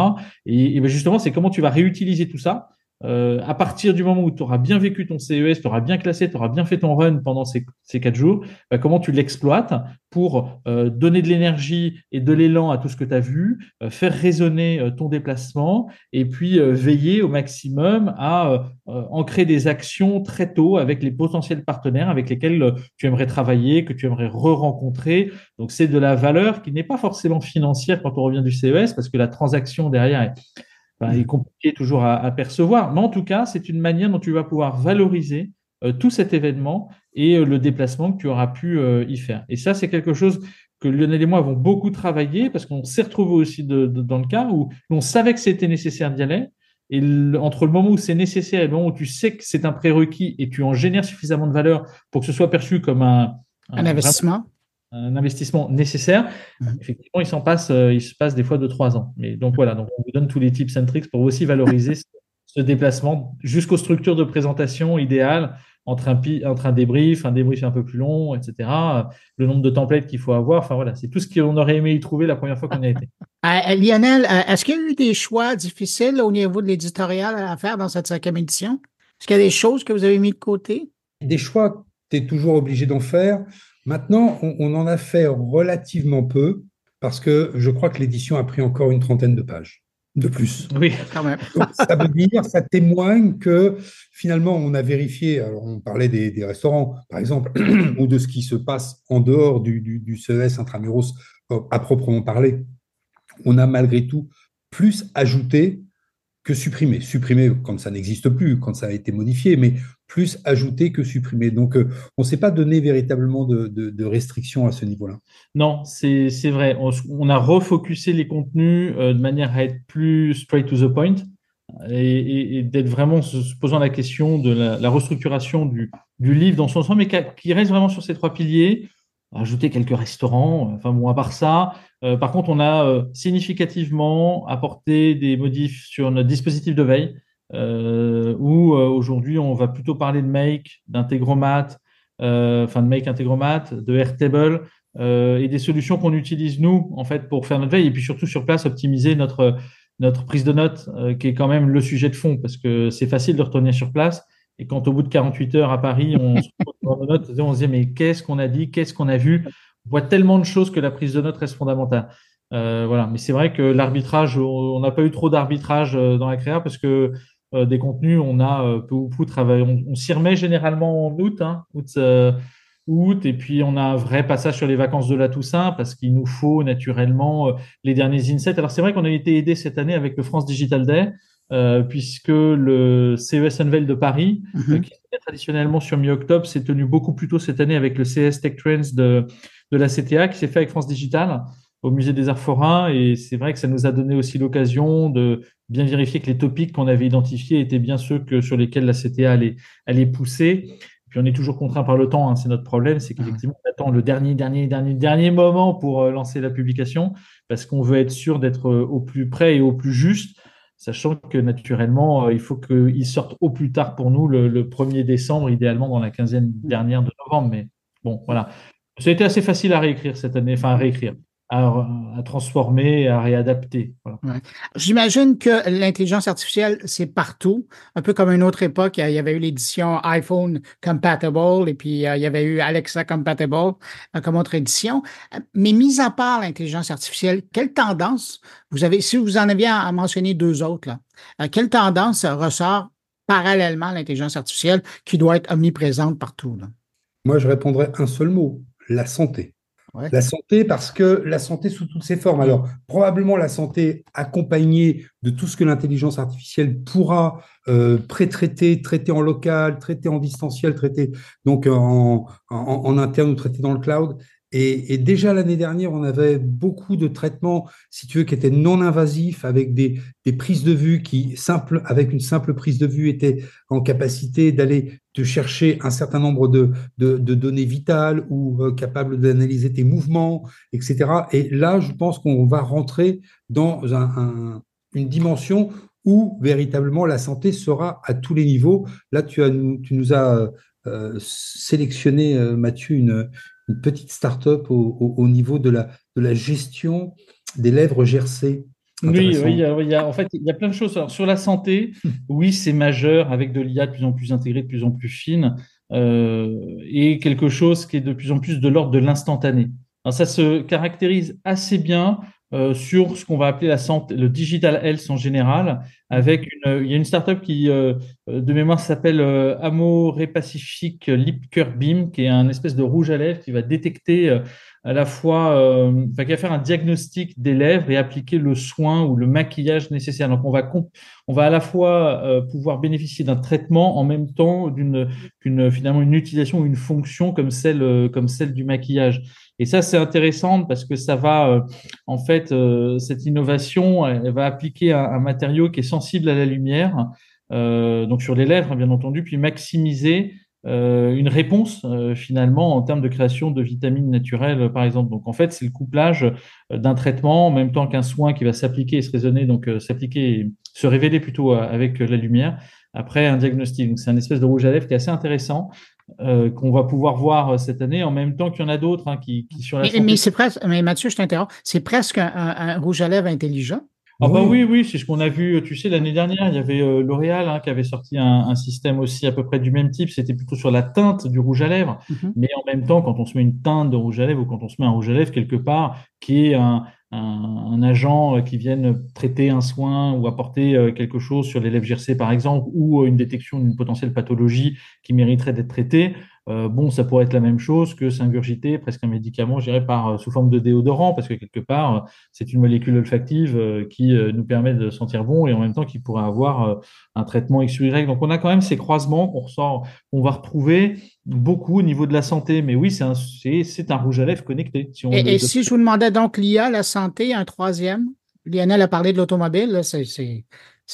Et, et ben, justement, c'est comment tu vas réutiliser tout ça euh, à partir du moment où tu auras bien vécu ton CES, tu auras bien classé, tu auras bien fait ton run pendant ces, quatre jours, bah, comment tu l'exploites pour euh, donner de l'énergie et de l'élan à tout ce que tu as vu, euh, faire résonner ton déplacement et puis veiller au maximum à ancrer des actions très tôt avec les potentiels partenaires avec lesquels tu aimerais travailler, que tu aimerais re-rencontrer. Donc c'est de la valeur qui n'est pas forcément financière quand on revient du CES parce que la transaction derrière est bah, est compliqué toujours à, percevoir. Mais en tout cas, c'est une manière dont tu vas pouvoir valoriser euh, tout cet événement et euh, le déplacement que tu auras pu euh, y faire. Et ça, c'est quelque chose que Lionel et moi avons beaucoup travaillé parce qu'on s'est retrouvé aussi dans le cas où on savait que c'était nécessaire d'y aller. Et entre le moment où c'est nécessaire et le moment où tu sais que c'est un prérequis et tu en génères suffisamment de valeur pour que ce soit perçu comme un, un, investissement. Un investissement nécessaire. Mhm. Effectivement, il s'en passe, euh, il se passe des fois de trois ans. Mais donc voilà, donc on vous donne tous les tips and tricks pour aussi valoriser ce, ce déplacement jusqu'aux structures de présentation idéales entre un, entre un débrief, un débrief un peu plus long, etc. Le nombre de templates qu'il faut avoir. Enfin voilà, c'est tout ce qu'on aurait aimé y trouver la première fois qu'on y a été. Euh, Lionel, euh, est-ce qu'il y a eu des choix difficiles au niveau de l'éditorial à faire dans cette cinquième édition? Est-ce qu'il y a des choses que vous avez mis de côté? Des choix, tu es toujours obligé d'en faire. Maintenant, on, on en a fait relativement peu parce que je crois que l'édition a pris encore une trentaine de pages de plus. Oui, Quand même. Donc, ça veut dire, ça témoigne que finalement, on a vérifié, alors on parlait des, des restaurants, par exemple, ou de ce qui se passe en dehors du, du, du CES intramuros euh, à proprement parler. On a malgré tout plus ajouté que supprimé. Supprimé quand ça n'existe plus, quand ça a été modifié, mais plus ajouté que supprimé. Donc, euh, on ne s'est pas donné véritablement de, restrictions à ce niveau-là. non, c'est vrai. On, a refocusé les contenus euh, de manière à être plus straight to the point et, d'être vraiment se, posant la question de la, restructuration du, livre dans son ensemble, mais qui reste vraiment sur ces trois piliers. Ajouter quelques restaurants, enfin bon, à part ça. euh, par contre, on a significativement apporté des modifs sur notre dispositif de veille, euh, où euh, aujourd'hui on va plutôt parler de Make, d'Integromat, euh, enfin de Make Integromat, de Airtable, euh, et des solutions qu'on utilise nous en fait pour faire notre veille et puis surtout sur place optimiser notre notre prise de notes qui est quand même le sujet de fond parce que c'est facile de retenir sur place et quand au bout de 48 heures à Paris on se retrouve notes on se dit mais qu'est-ce qu'on a dit qu'est-ce qu'on a vu? On voit tellement de choses que la prise de notes reste fondamentale. Voilà. Mais c'est vrai que l'arbitrage on n'a pas eu trop d'arbitrage dans la créa parce que euh, des contenus on a euh, peu ou travaillé on, on s'y remet généralement en août hein, août euh, août, et puis on a un vrai passage sur les vacances de la Toussaint parce qu'il nous faut naturellement les derniers insets. Alors c'est vrai qu'on a été aidé cette année avec le France Digital Day, puisque le CES Unveil de Paris, Mhm. qui se fait traditionnellement sur mi-octobre, s'est tenu beaucoup plus tôt cette année avec le CS Tech Trends de, de la CTA, qui s'est fait avec France Digital au musée des Arts Forains, et c'est vrai que ça nous a donné aussi l'occasion de bien vérifier que les topics qu'on avait identifiés étaient bien ceux que, sur lesquels la CTA allait, pousser. Puis on est toujours contraint par le temps, hein, c'est notre problème, c'est qu'effectivement on attend le dernier, dernier, dernier, dernier moment pour euh, lancer la publication, parce qu'on veut être sûr d'être euh, au plus près et au plus juste, sachant que naturellement euh, il faut qu'il sorte au plus tard pour nous le, le 1er décembre, idéalement dans la quinzaine dernière de novembre. Mais bon, voilà. Ça a été assez facile à réécrire cette année, enfin à réécrire, à, à transformer, à réadapter. Voilà. J'imagine que l'intelligence artificielle, c'est partout. Un peu comme à une autre époque, il y avait eu l'édition iPhone Compatible et puis euh, il y avait eu Alexa Compatible euh, comme autre édition. Mais mis à part l'intelligence artificielle, quelle tendance vous avez, si vous en aviez à, à mentionner deux autres, là, euh, quelle tendance ressort parallèlement à l'intelligence artificielle qui doit être omniprésente partout? Là? Moi, je répondrais un seul mot, la santé. La santé, parce que la santé sous toutes ses formes. Alors, probablement la santé accompagnée de tout ce que l'intelligence artificielle pourra euh, pré-traiter, traiter en local, traiter en distanciel, traiter donc en, en interne ou traiter dans le cloud. Et, déjà l'année dernière, on avait beaucoup de traitements, si tu veux, qui étaient non invasifs, avec des, prises de vue qui, avec une simple prise de vue, étaient en capacité d'aller te chercher un certain nombre de, données vitales ou euh, capables d'analyser tes mouvements, etc. Et là, je pense qu'on va rentrer dans un, un, une dimension où véritablement la santé sera à tous les niveaux. Là, tu nous as euh, sélectionné, euh, Mathieu, une, une petite start-up au, au, au, niveau de la, de la gestion des lèvres gercées. Oui, oui, il y, a, il y a, en fait, il y a plein de choses. Alors, sur la santé, oui, c'est majeur avec de l'IA de plus en plus intégrée, de plus en plus fine, euh, et quelque chose qui est de plus en plus de l'ordre de l'instantané. Alors, ça se caractérise assez bien euh, sur ce qu'on va appeler la santé, le digital health en général, avec une, il y a une startup qui, euh, de mémoire, s'appelle euh, Amore Pacific Lip Cure Beam, qui est un espèce de rouge à lèvres qui va détecter euh, à la fois, euh, enfin, qui va faire un diagnostic des lèvres et appliquer le soin ou le maquillage nécessaire. Donc, on va, on va à la fois pouvoir bénéficier d'un traitement en même temps d'une, finalement une utilisation ou une fonction comme celle, comme celle du maquillage. Et ça, c'est intéressant parce que ça va, euh, en fait, euh, cette innovation, elle, va appliquer un, matériau qui est sensible à la lumière, euh, donc sur les lèvres, bien entendu, puis maximiser une réponse finalement en termes de création de vitamines naturelles, par exemple. Donc en fait, c'est le couplage d'un traitement en même temps qu'un soin qui va s'appliquer et se raisonner, donc s'appliquer, se révéler plutôt avec la lumière après un diagnostic. Donc c'est un espèce de rouge à lèvres qui est assez intéressant. Qu'on va pouvoir voir cette année, en même temps qu'il y en a d'autres hein, qui, qui, sur la mais, mais c'est presque, mais Mathieu, je t'interromps, c'est presque un, rouge à lèvres intelligent. Ah bah oui, oui, c'est ce qu'on a vu. Tu sais, l'année dernière, il y avait euh, L'Oréal hein, qui avait sorti un, système aussi à peu près du même type. C'était plutôt sur la teinte du rouge à lèvres. Mhm. Mais en même temps, quand on se met une teinte de rouge à lèvres ou quand on se met un rouge à lèvres quelque part, qui est un, un, agent euh, qui vienne traiter un soin ou apporter euh, quelque chose sur les lèvres gercées, par exemple, ou une détection d'une potentielle pathologie qui mériterait d'être traitée, euh, bon, ça pourrait être la même chose que s'ingurgiter presque un médicament, dirais, par, euh, sous forme de déodorant, parce que quelque part, euh, c'est une molécule olfactive qui nous permet de sentir bon et en même temps qui pourrait avoir un traitement X ou Y. Donc, on a quand même ces croisements qu'on ressort, on va retrouver beaucoup au niveau de la santé. Mais oui, c'est un, c'est, un rouge à lèvres connecté. et, si je vous demandais donc l'IA, la santé, un troisième, Lionel a parlé de l'automobile, c'est, c'est,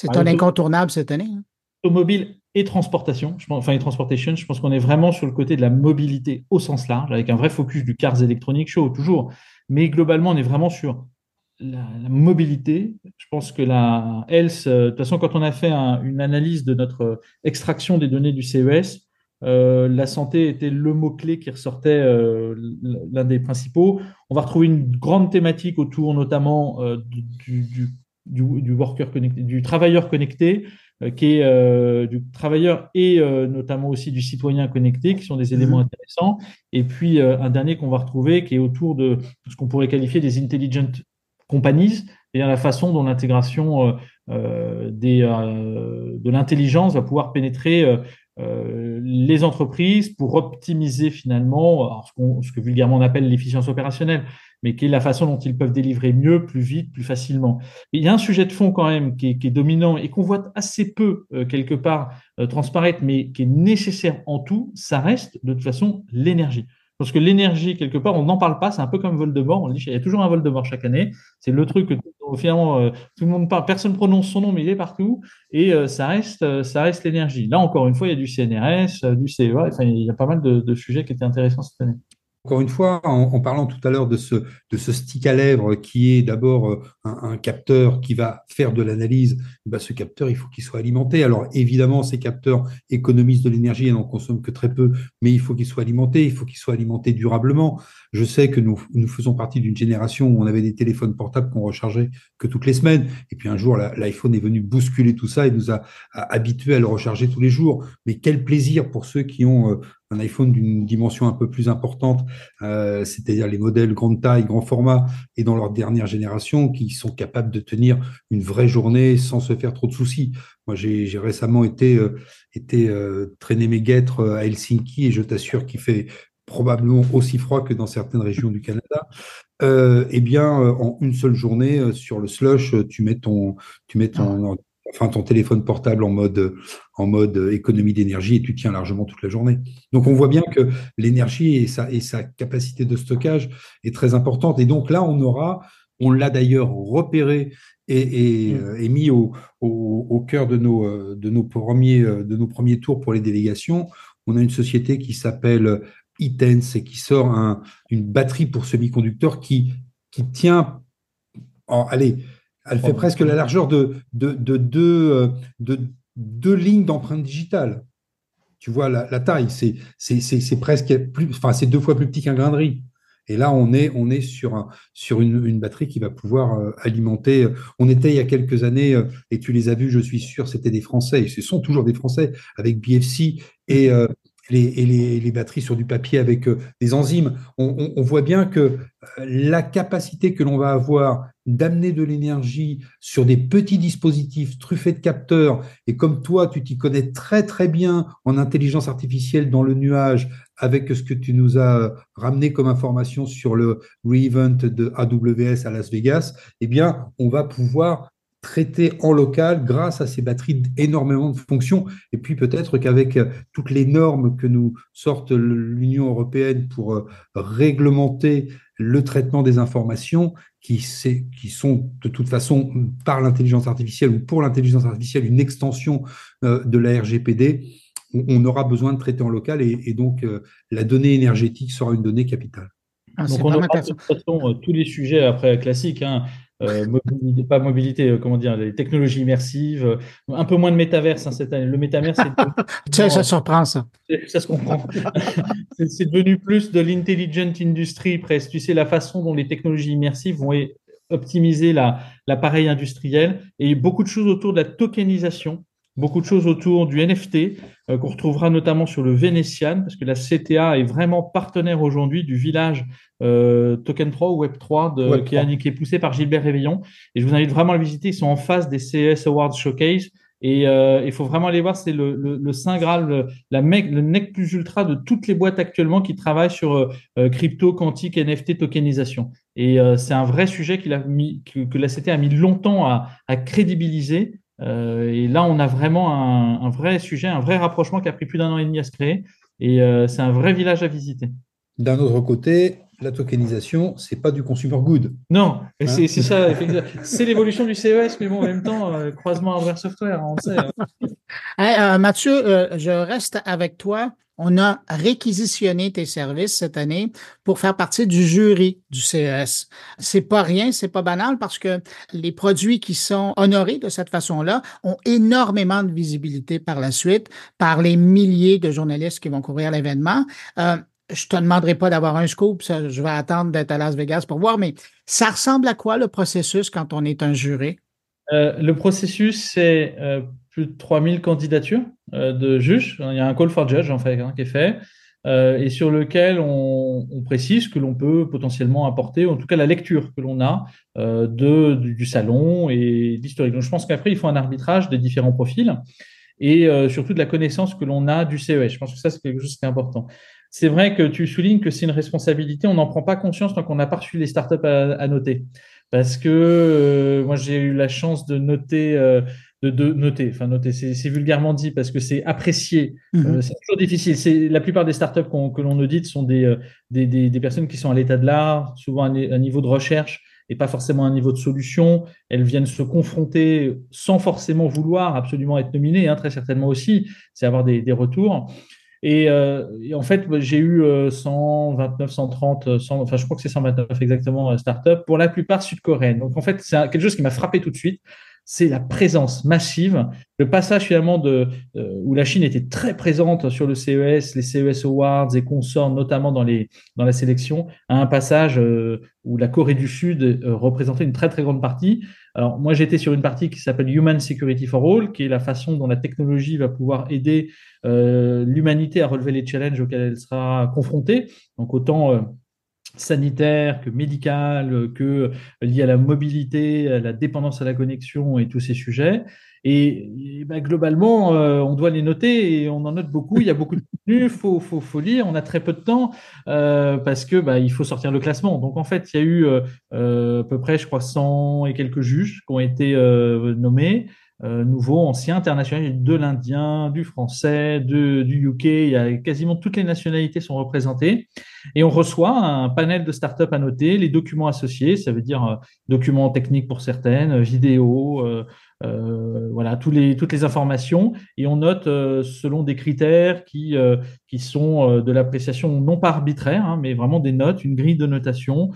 ah, un incontournable cette année. Hein. Automobile et transportation. Je pense, enfin, je pense qu'on est vraiment sur le côté de la mobilité au sens large, avec un vrai focus du Cars Electronic Show, toujours. Mais globalement, on est vraiment sur la, mobilité. Je pense que la Health, euh, de toute façon, quand on a fait une analyse de notre extraction des données du CES, euh, la santé était le mot-clé qui ressortait, euh, l'un des principaux. On va retrouver une grande thématique autour notamment du, du, worker connecté, du travailleur connecté, euh, qui est euh, du travailleur et euh, notamment aussi du citoyen connecté, qui sont des éléments mhm. intéressants. Et puis un dernier qu'on va retrouver, qui est autour de ce qu'on pourrait qualifier des intelligent companies, c'est-à-dire la façon dont l'intégration des, de l'intelligence va pouvoir pénétrer les entreprises pour optimiser finalement ce, ce, que vulgairement on appelle l'efficience opérationnelle, mais qui est la façon dont ils peuvent délivrer mieux, plus vite, plus facilement. il y a un sujet de fond quand même qui est, dominant et qu'on voit assez peu euh, quelque part euh, transparaître, mais qui est nécessaire en tout, ça reste de toute façon l'énergie. Parce que l'énergie, quelque part, on n'en parle pas, c'est un peu comme Voldemort, on dit qu'il y a toujours un Voldemort chaque année, c'est le truc que finalement euh, tout le monde parle, personne prononce son nom, mais il est partout, et ça reste, ça reste l'énergie. Là, encore une fois, il y a du CNRS, du CEA, enfin, il y a pas mal de sujets qui étaient intéressants cette année. Encore une fois, en, parlant tout à l'heure de ce, stick à lèvres qui est d'abord euh, un, capteur qui va faire de l'analyse, bah, ce capteur, il faut qu'il soit alimenté. Alors évidemment, ces capteurs économisent de l'énergie et n'en consomment que très peu, mais il faut qu'il soit alimenté, il faut qu'il soit alimenté durablement. Je sais que nous, faisons partie d'une génération où on avait des téléphones portables qu'on rechargeait que toutes les semaines. Et puis un jour, l'iPhone est venu bousculer tout ça et nous a, habitués à le recharger tous les jours. Mais quel plaisir pour ceux qui ont euh, un iPhone d'une dimension un peu plus importante, euh, c'est-à-dire les modèles grande taille, grand format, et dans leur dernière génération, qui sont capables de tenir une vraie journée sans se faire trop de soucis. Moi, j'ai récemment été, euh, été euh, traîner mes guêtres à Helsinki, et je t'assure qu'il fait probablement aussi froid que dans certaines régions du Canada. eh bien, en une seule journée, sur le slush, tu mets ton, tu mets ton, ah enfin ton téléphone portable en mode, en mode économie d'énergie et tu tiens largement toute la journée. Donc on voit bien que l'énergie et sa, et sa capacité de stockage est très importante. Et donc là, on aura, on l'a d'ailleurs repéré et, et, mm. euh, mis au, au, au, cœur de nos, euh, de, nos premiers, euh, de nos premiers tours pour les délégations. On a une société qui s'appelle Itens et qui sort un, une batterie pour semi-conducteurs qui, qui tient, en, allez, elle fait presque la largeur de, de, de, de, de deux lignes d'empreinte digitale. Tu vois la, taille, c'est presque plus, enfin c'est deux fois plus petit qu'un grain de riz. Et là, on est, sur, un, sur une, batterie qui va pouvoir euh, alimenter. Euh, on était il y a quelques années, euh, et tu les as vus, je suis sûr, c'était des Français, et ce sont toujours des Français, avec BFC et, les, batteries sur du papier avec des enzymes. On, voit bien que la capacité que l'on va avoir d'amener de l'énergie sur des petits dispositifs truffés de capteurs. Et comme toi, tu t'y connais très très bien en intelligence artificielle dans le nuage, avec ce que tu nous as ramené comme information sur le re-event de AWS à Las Vegas, eh bien, on va pouvoir traiter en local grâce à ces batteries énormément de fonctions. Et puis peut-être qu'avec toutes les normes que nous sortent l'Union européenne pour réglementer le traitement des informations qui, qui sont de toute façon par l'intelligence artificielle ou pour l'intelligence artificielle une extension euh, de la RGPD, on, aura besoin de traiter en local et, donc euh, la donnée énergétique sera une donnée capitale. Ah, donc on aura de toute façon tous les sujets après classiques. Hein. Euh, mobilité, pas mobilité, euh, comment dire, les technologies immersives, euh, un peu moins de métaverse hein, cette année. Le métaverse, c'est ça surprend ça. Ça se comprend. c'est devenu plus de l'intelligent industry presque. Tu sais la façon dont les technologies immersives vont optimiser l'appareil industriel et beaucoup de choses autour de la tokenisation beaucoup de choses autour du NFT euh, qu'on retrouvera notamment sur le Vénétian, parce que la CTA est vraiment partenaire aujourd'hui du village euh, Token 3 ou Web 3 de, qui, est, poussé par Gilbert Réveillon. Et je vous invite vraiment à le visiter. Ils sont en face des CES Awards Showcase. Et euh, il faut vraiment aller voir, c'est le, le, Saint Graal, le, la mec, le nec plus ultra de toutes les boîtes actuellement qui travaillent sur crypto, quantique, NFT, tokenisation. Et c'est un vrai sujet qu'il a mis, que, la CTA a mis longtemps à, à crédibiliser euh, et là, on a vraiment un, vrai sujet, un vrai rapprochement qui a pris plus d'un an et demi à se créer. Et euh, c'est un vrai village à visiter. D'un autre côté, la tokenisation, c'est pas du consumer good. Non, hein c'est ça. c'est l'évolution du CES, mais bon, en même temps, euh, croisement hardware software, on sait. Hein. Mathieu, je reste avec toi on a réquisitionné tes services cette année pour faire partie du jury du CES. C'est pas rien, c'est pas banal parce que les produits qui sont honorés de cette façon-là ont énormément de visibilité par la suite par les milliers de journalistes qui vont couvrir l'événement. Euh, je te demanderai pas d'avoir un scoop, je vais attendre d'être à Las Vegas pour voir, mais ça ressemble à quoi le processus quand on est un jury? Euh, le processus, c'est euh, plus de 3000 candidatures euh, de juges. Il y a un call for judge en fait hein, qui est fait et sur lequel on, précise que l'on peut potentiellement apporter, en tout cas la lecture que l'on a de, du, salon et d'historique. Donc je pense qu'après il faut un arbitrage des différents profils et surtout de la connaissance que l'on a du CES. Je pense que ça c'est quelque chose qui est important. C'est vrai que tu soulignes que c'est une responsabilité, on n'en prend pas conscience tant qu'on n'a pas reçu les startups à noter. Parce que moi j'ai eu la chance de noter de, noter. Enfin, noter, c'est vulgairement dit parce que c'est apprécié. Mhm. Euh, c'est toujours difficile. C'est la plupart des startups que l'on audite sont euh, des, des, personnes qui sont à l'état de l'art, souvent à un niveau de recherche et pas forcément à un niveau de solution. Elles viennent se confronter sans forcément vouloir absolument être nominées, hein, très certainement aussi. C'est avoir des, retours. Euh, et, en fait, j'ai eu 129, 130, enfin, je crois que c'est 129 exactement startups, pour la plupart sud-coréennes. Donc, en fait, c'est quelque chose qui m'a frappé tout de suite c'est la présence massive, le passage finalement de euh, où la Chine était très présente sur le CES, les CES Awards et consorts, notamment dans les dans la sélection, à un passage euh, où la Corée du Sud euh, représentait une très très grande partie. Alors moi j'étais sur une partie qui s'appelle Human Security for All, qui est la façon dont la technologie va pouvoir aider l'humanité à relever les challenges auxquels elle sera confrontée. Donc autant sanitaire, que médical, que lié à la mobilité, à la dépendance à la connexion et tous ces sujets. Et, bah, globalement, euh, on doit les noter et on en note beaucoup. Il y a beaucoup de contenu, il faut, faut, faut, lire. On a très peu de temps euh, parce que il faut sortir le classement. Donc en fait, il y a eu euh, à peu près, je crois, 100 et quelques juges qui ont été nommés. Euh, nouveau, ancien, international, de l'indien, du français, du UK, il y a quasiment toutes les nationalités sont représentées. Et on reçoit un panel de startups à noter, les documents associés, ça veut dire euh, documents techniques pour certaines, vidéos, euh, voilà, tous les, toutes les informations. Et on note selon des critères qui, qui sont de l'appréciation non pas arbitraire, hein, mais vraiment des notes, une grille de notation euh,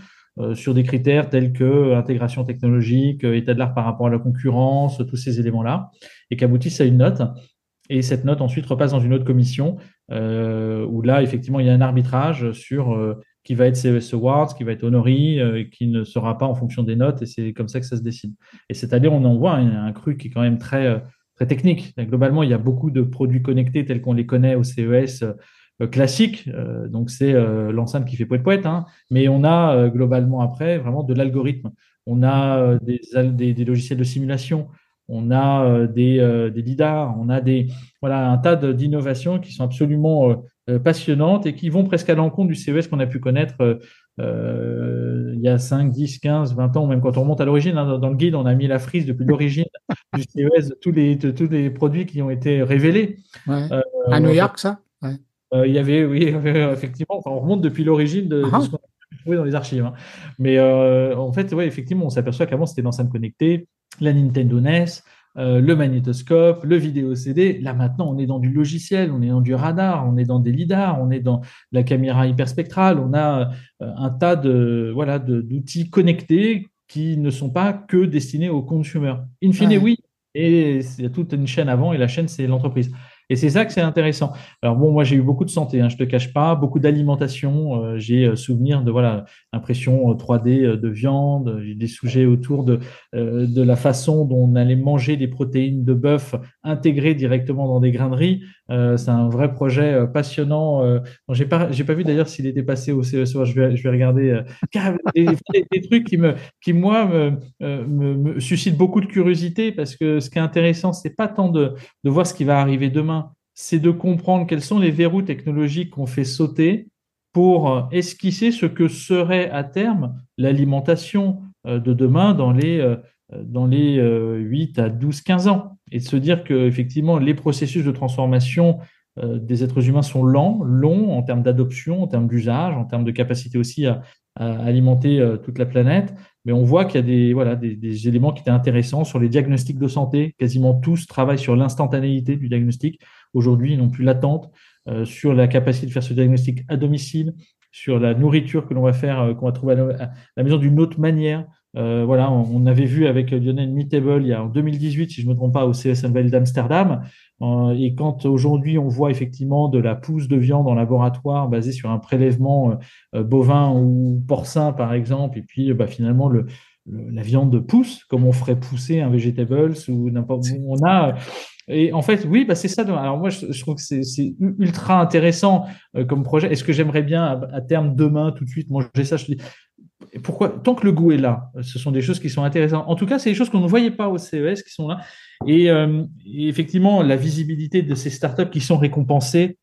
sur des critères tels que intégration technologique, euh, état de l'art par rapport à la concurrence, tous ces éléments-là, et qu'aboutissent à une note. Et cette note ensuite repasse dans une autre commission euh, où là, effectivement, il y a un arbitrage sur qui va être CES Awards, qui va être honoré, qui ne sera pas en fonction des notes, et c'est comme ça que ça se décide. Et cette année, on en voit un, cru qui est quand même très, très technique. Globalement, il y a beaucoup de produits connectés tels qu'on les connaît au CES euh, classique. Euh, donc, c'est euh, l'enceinte qui fait poète poète. Hein, mais on a globalement après vraiment de l'algorithme. On a des, des, logiciels de simulation. On a des, des lidars. On a des, voilà, un tas d'innovations qui sont absolument passionnantes et qui vont presque à l'encontre du CES qu'on a pu connaître il y a 5, 10, 15, 20 ans, même quand on remonte à l'origine. Hein, dans le guide, on a mis la frise depuis l'origine du CES, de tous les, tous les produits qui ont été révélés. à New York, ça? Euh, il y avait, oui, effectivement, on remonte depuis l'origine de, ce qu'on a trouver dans les archives. Hein. Mais euh, en fait, ouais, effectivement, on s'aperçoit qu'avant, c'était l'enceinte connectée, la Nintendo NES, euh, le magnétoscope, le vidéo CD. Là, maintenant, on est dans du logiciel, on est dans du radar, on est dans des lidars, on est dans la caméra hyperspectrale. On a un tas de voilà d'outils connectés qui ne sont pas que destinés aux consommateurs. In fine, oui, et il y a toute une chaîne avant, et la chaîne, c'est l'entreprise. Et c'est ça que c'est intéressant. Alors bon, moi j'ai eu beaucoup de santé, hein, je te cache pas, beaucoup d'alimentation. Euh, j'ai euh, souvenir de voilà impression 3D euh, de viande. J'ai des sujets autour de de la façon dont on allait manger des protéines de bœuf intégrées directement dans des graineries. c'est un vrai projet passionnant. j'ai pas j'ai pas vu d'ailleurs s'il était passé au CESO. Je vais je vais regarder des, trucs qui me qui moi me, suscitent beaucoup de curiosité parce que ce qui est intéressant c'est pas tant de de voir ce qui va arriver demain c'est de comprendre quels sont les verrous technologiques qu'on fait sauter pour euh, esquisser ce que serait à terme l'alimentation euh, de demain dans les, euh, dans les 8 à 12, 15 ans. Et de se dire que effectivement les processus de transformation des êtres humains sont lents, longs en termes d'adoption, en termes d'usage, en termes de capacité aussi à, alimenter toute la planète. Mais on voit qu'il y a des, éléments qui étaient intéressants sur les diagnostics de santé. Quasiment tous travaillent sur l'instantanéité du diagnostic aujourd'hui non plus l'attente, euh, sur la capacité de faire ce diagnostic à domicile, sur la nourriture que l'on va faire, euh, qu'on va trouver à la, maison d'une autre manière. Euh, voilà, on, avait vu avec Lionel Meatable il y a en 2018, si je ne me trompe pas, au Valley d'Amsterdam. et quand aujourd'hui on voit effectivement de la pousse de viande en laboratoire basée sur un prélèvement bovin ou porcin par exemple, et puis bah, finalement le, la viande pousse comme on ferait pousser un vegetables ou n'importe où on a et en fait, oui, bah c'est ça. Alors moi, je, trouve que c'est ultra intéressant euh, comme projet. Est-ce que j'aimerais bien à, terme demain, tout de suite, manger ça pourquoi Tant que le goût est là, ce sont des choses qui sont intéressantes. En tout cas, c'est des choses qu'on ne voyait pas au CES qui sont là. Et, euh, effectivement, la visibilité de ces startups qui sont récompensées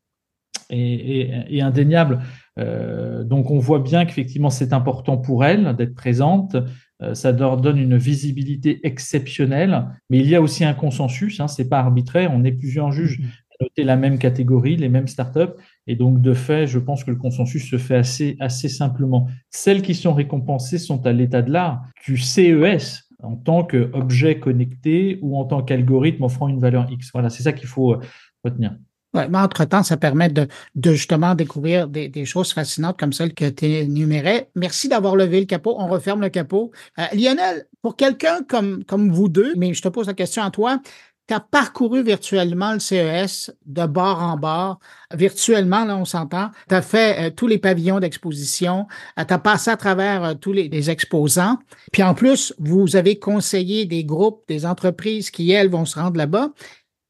est, indéniable. Euh, donc, on voit bien qu'effectivement, c'est important pour elles d'être présentes. Euh, ça leur donne une visibilité exceptionnelle, mais il y a aussi un consensus, hein, c'est pas arbitraire, on est plusieurs juges mm-hmm. à noter la même catégorie, les mêmes startups, et donc de fait, je pense que le consensus se fait assez, assez simplement. Celles qui sont récompensées sont à l'état de l'art du CES en tant qu'objet connecté ou en tant qu'algorithme offrant une valeur X. Voilà, c'est ça qu'il faut euh, retenir. Ouais, mais entre-temps, ça permet de, de justement découvrir des, choses fascinantes comme celles que tu énumérais. Merci d'avoir levé le capot. On referme le capot. Euh, Lionel, pour quelqu'un comme, comme vous deux, mais je te pose la question à toi, tu as parcouru virtuellement le CES de bord en bord. Virtuellement, là, on s'entend. Tu as fait euh, tous les pavillons d'exposition. Euh, tu as passé à travers tous les, exposants. Puis en plus, vous avez conseillé des groupes, des entreprises qui, elles, vont se rendre là-bas.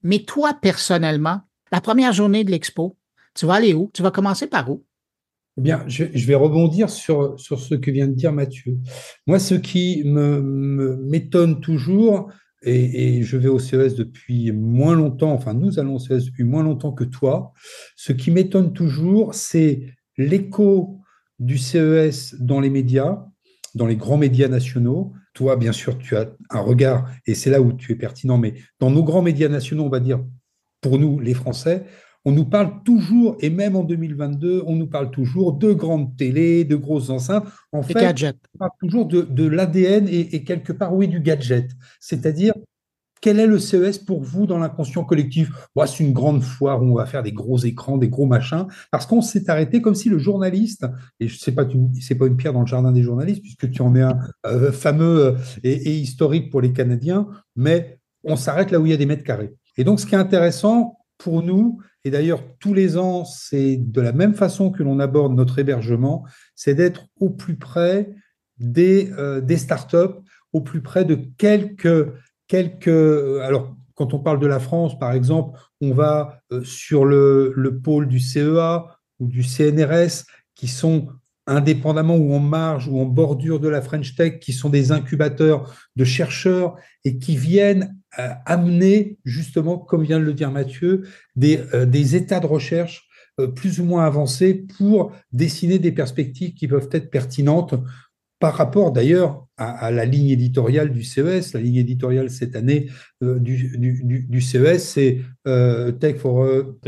Mais toi, personnellement, la première journée de l'expo, tu vas aller où? Tu vas commencer par où? Eh bien, je, vais rebondir sur, ce que vient de dire Mathieu. Moi, ce qui m'étonne toujours, et, je vais au CES depuis moins longtemps, enfin nous allons au CES depuis moins longtemps que toi, ce qui m'étonne toujours, c'est l'écho du CES dans les médias, dans les grands médias nationaux. Toi, bien sûr, tu as un regard, et c'est là où tu es pertinent, mais dans nos grands médias nationaux, on va dire pour nous, les Français, on nous parle toujours, et même en 2022, on nous parle toujours de grandes télés, de grosses enceintes. En fait, gadgets. on parle toujours de, l'ADN et, quelque part, oui, du gadget. C'est-à-dire, quel est le CES pour vous dans l'inconscient collectif? C'est une grande foire où on va faire des gros écrans, des gros machins, parce qu'on s'est arrêté comme si le journaliste, et ce n'est pas, pas une pierre dans le jardin des journalistes, puisque tu en es un euh, fameux euh, et historique pour les Canadiens, mais on s'arrête là où il y a des mètres carrés. Et donc, ce qui est intéressant pour nous, d'ailleurs tous les ans, c'est de la même façon que l'on aborde notre hébergement, c'est d'être au plus près des, euh, startups, au plus près de quelques, quelques... Alors, quand on parle de la France, par exemple, on va euh, sur le, le pôle du CEA ou du CNRS, qui sont indépendamment ou en marge ou en bordure de la French Tech, qui sont des incubateurs de chercheurs et qui viennent euh, amener, justement, comme vient de le dire Mathieu, des, euh, états de recherche euh, plus ou moins avancés pour dessiner des perspectives qui peuvent être pertinentes par rapport d'ailleurs à, la ligne éditoriale du CES. La ligne éditoriale cette année euh, du, du, CES, c'est euh, Tech for. Euh,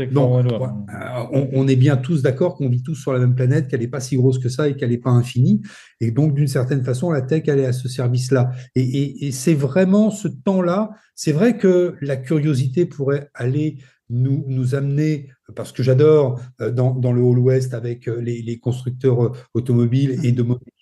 on, est bien tous d'accord qu'on vit tous sur la même planète, qu'elle n'est pas si grosse que ça et qu'elle n'est pas infinie. Et donc, d'une certaine façon, la tech, elle est à ce service-là. Et, et c'est vraiment ce temps-là. C'est vrai que la curiosité pourrait aller nous, nous amener, parce que j'adore dans, dans, le Hall West avec les, les constructeurs automobiles et de mobilité,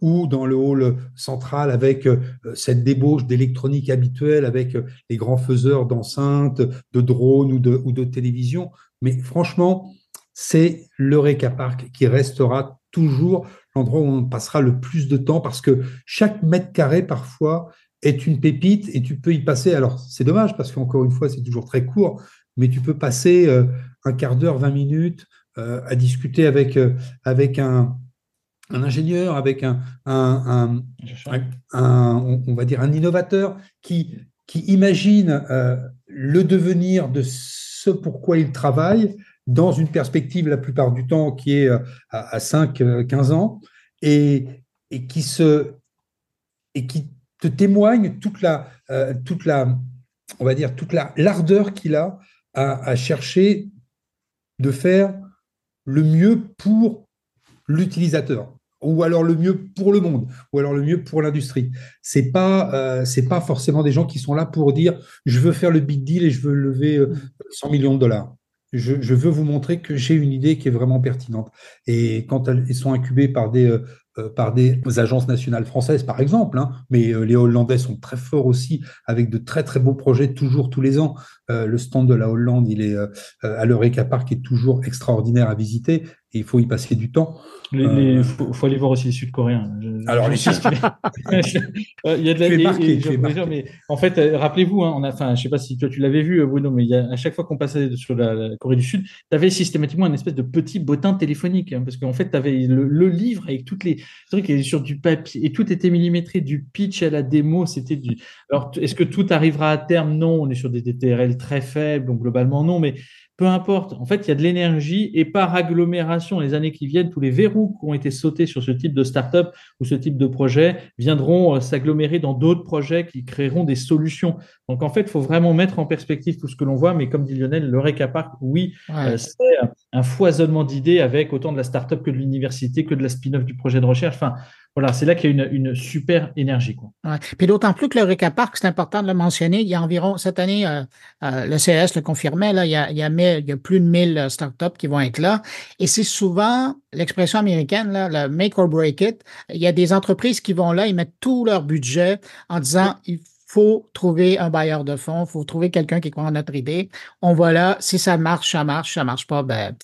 ou dans le hall central avec euh, cette débauche d'électronique habituelle, avec euh, les grands faiseurs d'enceintes, de drones ou de, ou de télévision. Mais franchement, c'est l'Eureka Park qui restera toujours l'endroit où on passera le plus de temps parce que chaque mètre carré, parfois, est une pépite et tu peux y passer. Alors, c'est dommage parce qu'encore une fois, c'est toujours très court, mais tu peux passer euh, un quart d'heure, 20 minutes à discuter avec, avec un, un ingénieur, avec un, un, on va dire un innovateur qui, qui imagine euh, le devenir de ce pourquoi il travaille dans une perspective la plupart du temps qui est euh, à, 5-15 euh, ans et, et, qui se et qui te témoigne toute la toute la on va dire toute la l'ardeur qu'il a à, à chercher de faire le mieux pour l'utilisateur ou alors le mieux pour le monde, ou alors le mieux pour l'industrie. C'est pas euh, c'est pas forcément des gens qui sont là pour dire je veux faire le big deal et je veux lever 100 euh, millions de dollars. Je, je veux vous montrer que j'ai une idée qui est vraiment pertinente. Et quand elles sont incubées par des euh, par des agences nationales françaises, par exemple, hein, mais les Hollandais sont très forts aussi, avec de très très beaux projets toujours tous les ans. Euh, le stand de la Hollande, il est à l'Eureka Park, est toujours extraordinaire à visiter et il faut y passer du temps. Il faut, aller voir aussi les Sud-Coréens. Alors, les Sud il y a de la. Marqué, mais en fait, rappelez-vous, hein, on a, enfin, je sais pas si toi tu l'avais vu, Bruno, mais il y a, à chaque fois qu'on passait sur la, Corée du Sud, tu avais systématiquement une espèce de petit bottin téléphonique, hein, parce qu'en fait, tu avais le, le, livre avec toutes les, truc est sur du papier et tout était millimétré du pitch à la démo. C'était du. Alors, est-ce que tout arrivera à terme? Non, on est sur des TRL très faibles, donc globalement non, mais peu importe. En fait, il y a de l'énergie et par agglomération, les années qui viennent, tous les verrous qui ont été sautés sur ce type de start-up ou ce type de projet viendront euh, s'agglomérer dans d'autres projets qui créeront des solutions. Donc, en fait, il faut vraiment mettre en perspective tout ce que l'on voit. Mais comme dit Lionel, le Park, oui, euh, c'est un foisonnement d'idées avec autant de la start-up que de l'université, que de la spin-off du projet de recherche. Enfin, voilà, c'est là qu'il y a une, super énergie. Quoi. Puis d'autant plus que le RECA Park, c'est important de le mentionner, il y a environ, cette année, euh, euh, le CS le confirmait, là, il, y a, il, y a il y a plus de 1000 euh, startups qui vont être là. Et c'est souvent l'expression américaine, là, le make or break it. Il y a des entreprises qui vont là, ils mettent tout leur budget en disant, il faut trouver un bailleur de fonds, il faut trouver quelqu'un qui croit en notre idée. On va là, si ça marche, ça marche, ça marche pas, ben,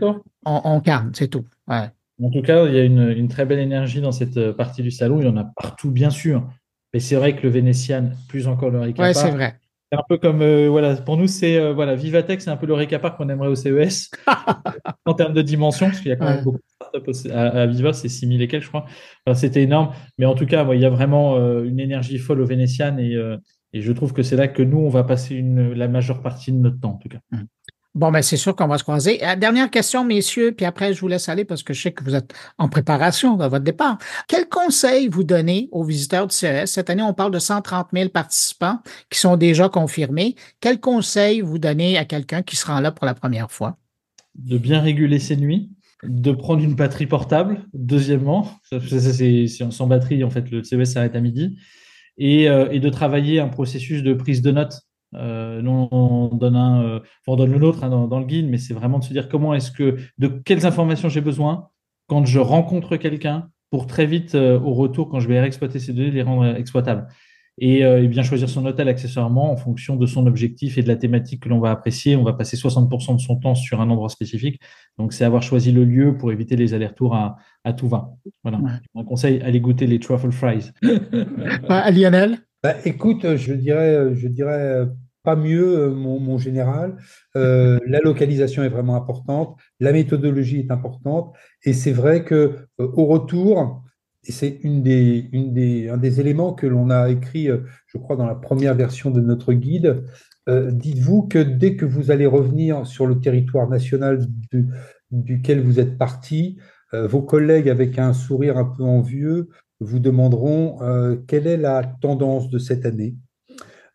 on, on calme, c'est tout. Ouais. En tout cas, il y a une, très belle énergie dans cette euh, partie du salon. Il y en a partout, bien sûr. Mais c'est vrai que le Vénétian, plus encore le Ricapar. Oui, c'est vrai. C'est un peu comme, euh, voilà, pour nous, c'est, euh, voilà, Vivatech, c'est un peu le Ricapar qu'on aimerait au CES en termes de dimension, parce qu'il y a quand même beaucoup de startups à, Viva, c'est 6000 et quelques, je crois. C'était énorme. Mais en tout cas, il y a vraiment une énergie folle au Vénétian et, et je trouve que c'est là que nous, on va passer une, la majeure partie de notre temps, en tout cas. Mmh. Bon, ben c'est sûr qu'on va se croiser. Euh, dernière question, messieurs, puis après, je vous laisse aller parce que je sais que vous êtes en préparation de votre départ. Quel conseil vous donnez aux visiteurs du CES? Cette année, on parle de 130 000 participants qui sont déjà confirmés. Quel conseil vous donnez à quelqu'un qui se rend là pour la première fois? De bien réguler ses nuits, de prendre une batterie portable, deuxièmement. C'est sans batterie, en fait, le CES s'arrête à midi. Euh, et de travailler un processus de prise de notes euh, nous, on donne, un, euh, on donne le nôtre hein, dans, le guide, mais c'est vraiment de se dire comment est-ce que, de quelles informations j'ai besoin quand je rencontre quelqu'un pour très vite, euh, au retour, quand je vais réexploiter ces données, les rendre exploitables. Et, bien choisir son hôtel accessoirement en fonction de son objectif et de la thématique que l'on va apprécier. On va passer 60% de son temps sur un endroit spécifique. Donc, c'est avoir choisi le lieu pour éviter les allers-retours à, à tout va. Voilà. Un conseil, allez goûter les truffle fries. Lionel? Bah, écoute, je dirais, je dirais pas mieux, euh, mon, général. Euh, la localisation est vraiment importante, la méthodologie est importante, et c'est vrai que euh, au retour, et c'est une des, une des, un des éléments que l'on a écrit, je crois, dans la première version de notre guide. Dites-vous que dès que vous allez revenir sur le territoire national duquel vous êtes parti, vos collègues avec un sourire un peu envieux vous demanderont quelle est la tendance de cette année.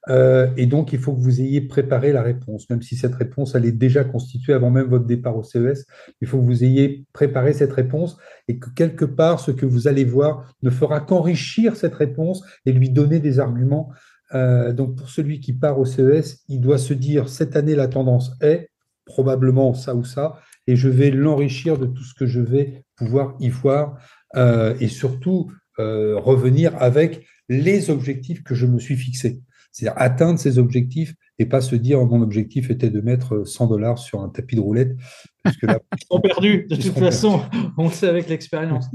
et donc, il faut que vous ayez préparé la réponse, même si cette réponse, elle est déjà constituée avant même votre départ au CES. Il faut que vous ayez préparé cette réponse et que quelque part, ce que vous allez voir ne fera qu'enrichir cette réponse et lui donner des arguments euh, donc pour celui qui part au CES, il doit se dire cette année la tendance est probablement ça ou ça, et je vais l'enrichir de tout ce que je vais pouvoir y voir, euh, et surtout euh, revenir avec les objectifs que je me suis fixés. C'est-à-dire atteindre ces objectifs et pas se dire mon objectif était de mettre 100 dollars sur un tapis de roulette. Parce que là, ils sont perdus, de toute façon, on le sait avec l'expérience.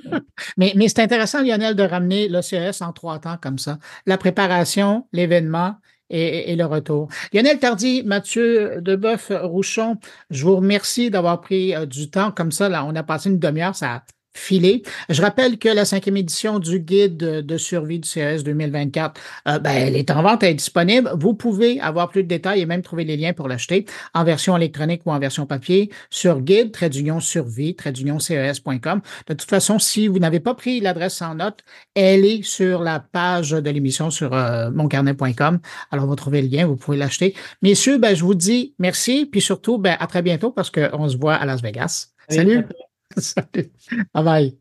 mais mais c'est intéressant, Lionel, de ramener l'OCS en trois temps comme ça. La préparation, l'événement et, et, le retour. Lionel Tardy, Mathieu Deboeuf-Rouchon, je vous remercie d'avoir pris euh, du temps comme ça. Là, on a passé une demi-heure, ça filé. Je rappelle que la cinquième édition du guide de survie du CES 2024, euh, ben, elle est en vente, elle est disponible. Vous pouvez avoir plus de détails et même trouver les liens pour l'acheter en version électronique ou en version papier sur guide, survie, CES.com. De toute façon, si vous n'avez pas pris l'adresse en note, elle est sur la page de l'émission sur euh, moncarnet.com. Alors, vous trouvez le lien, vous pouvez l'acheter. Messieurs, ben, je vous dis merci, puis surtout, ben, à très bientôt parce qu'on se voit à Las Vegas. Salut! Bye bye.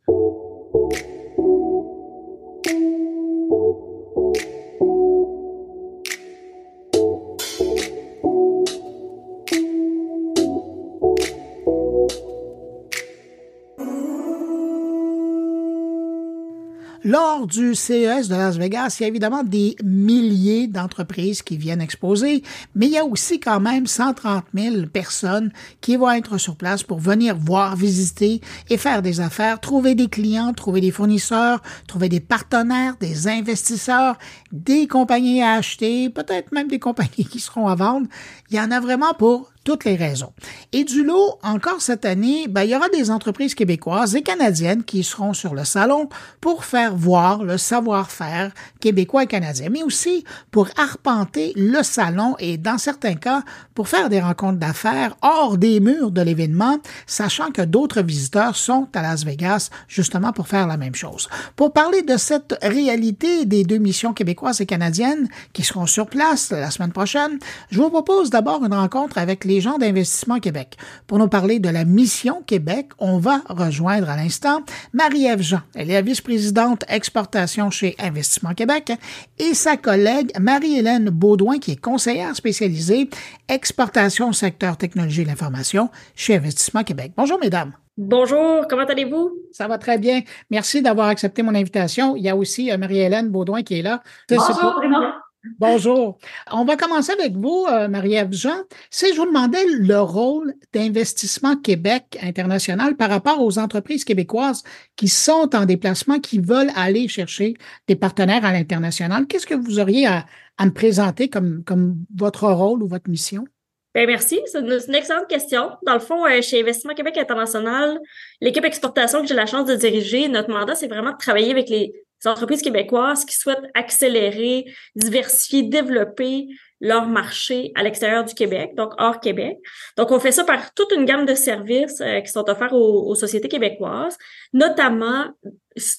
Lors du CES de Las Vegas, il y a évidemment des milliers d'entreprises qui viennent exposer, mais il y a aussi quand même 130 000 personnes qui vont être sur place pour venir voir, visiter et faire des affaires, trouver des clients, trouver des fournisseurs, trouver des partenaires, des investisseurs, des compagnies à acheter, peut-être même des compagnies qui seront à vendre. Il y en a vraiment pour toutes les raisons. Et du lot, encore cette année, ben, il y aura des entreprises québécoises et canadiennes qui seront sur le salon pour faire voir le savoir-faire québécois et canadien, mais aussi pour arpenter le salon et, dans certains cas, pour faire des rencontres d'affaires hors des murs de l'événement, sachant que d'autres visiteurs sont à Las Vegas justement pour faire la même chose. Pour parler de cette réalité des deux missions québécoises et canadiennes qui seront sur place la semaine prochaine, je vous propose d'abord une rencontre avec les gens d'Investissement Québec. Pour nous parler de la mission Québec, on va rejoindre à l'instant Marie-Ève Jean. Elle est la vice-présidente exportation chez Investissement Québec et sa collègue Marie-Hélène Baudouin, qui est conseillère spécialisée exportation secteur technologie et l'information chez Investissement Québec. Bonjour, mesdames. Bonjour, comment allez-vous? Ça va très bien. Merci d'avoir accepté mon invitation. Il y a aussi euh, Marie-Hélène Baudouin qui est là. Bonjour, Bonjour. On va commencer avec vous, euh, Marie-Ève Jean. Si je vous demandais le rôle d'Investissement Québec international par rapport aux entreprises québécoises qui sont en déplacement, qui veulent aller chercher des partenaires à l'international, qu'est-ce que vous auriez à, me présenter comme, votre rôle ou votre mission? Bien, merci. C'est une, excellente question. Dans le fond, euh, chez Investissement Québec International, l'équipe exportation que j'ai la chance de diriger, notre mandat, c'est vraiment de travailler avec les entreprises québécoises qui souhaitent accélérer, diversifier, développer leur marché à l'extérieur du Québec, donc hors Québec. Donc, on fait ça par toute une gamme de services euh, qui sont offerts aux, sociétés québécoises, notamment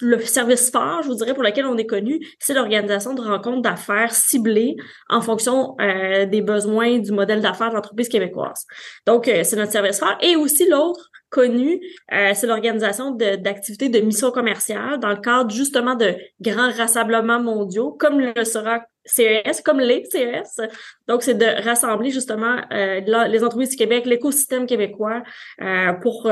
le service phare, je vous dirais, pour lequel on est connu, c'est l'organisation de rencontres d'affaires ciblées en fonction euh, des besoins du modèle d'affaires de l'entreprise québécoise. Donc, euh, c'est notre service phare. Et aussi l'autre, connu, euh, c'est l'organisation d'activités de, mission commerciale dans le cadre justement de grands rassemblements mondiaux, comme le sera CES, comme les CES. Donc, c'est de rassembler justement euh, les entreprises du Québec, l'écosystème québécois, euh, pour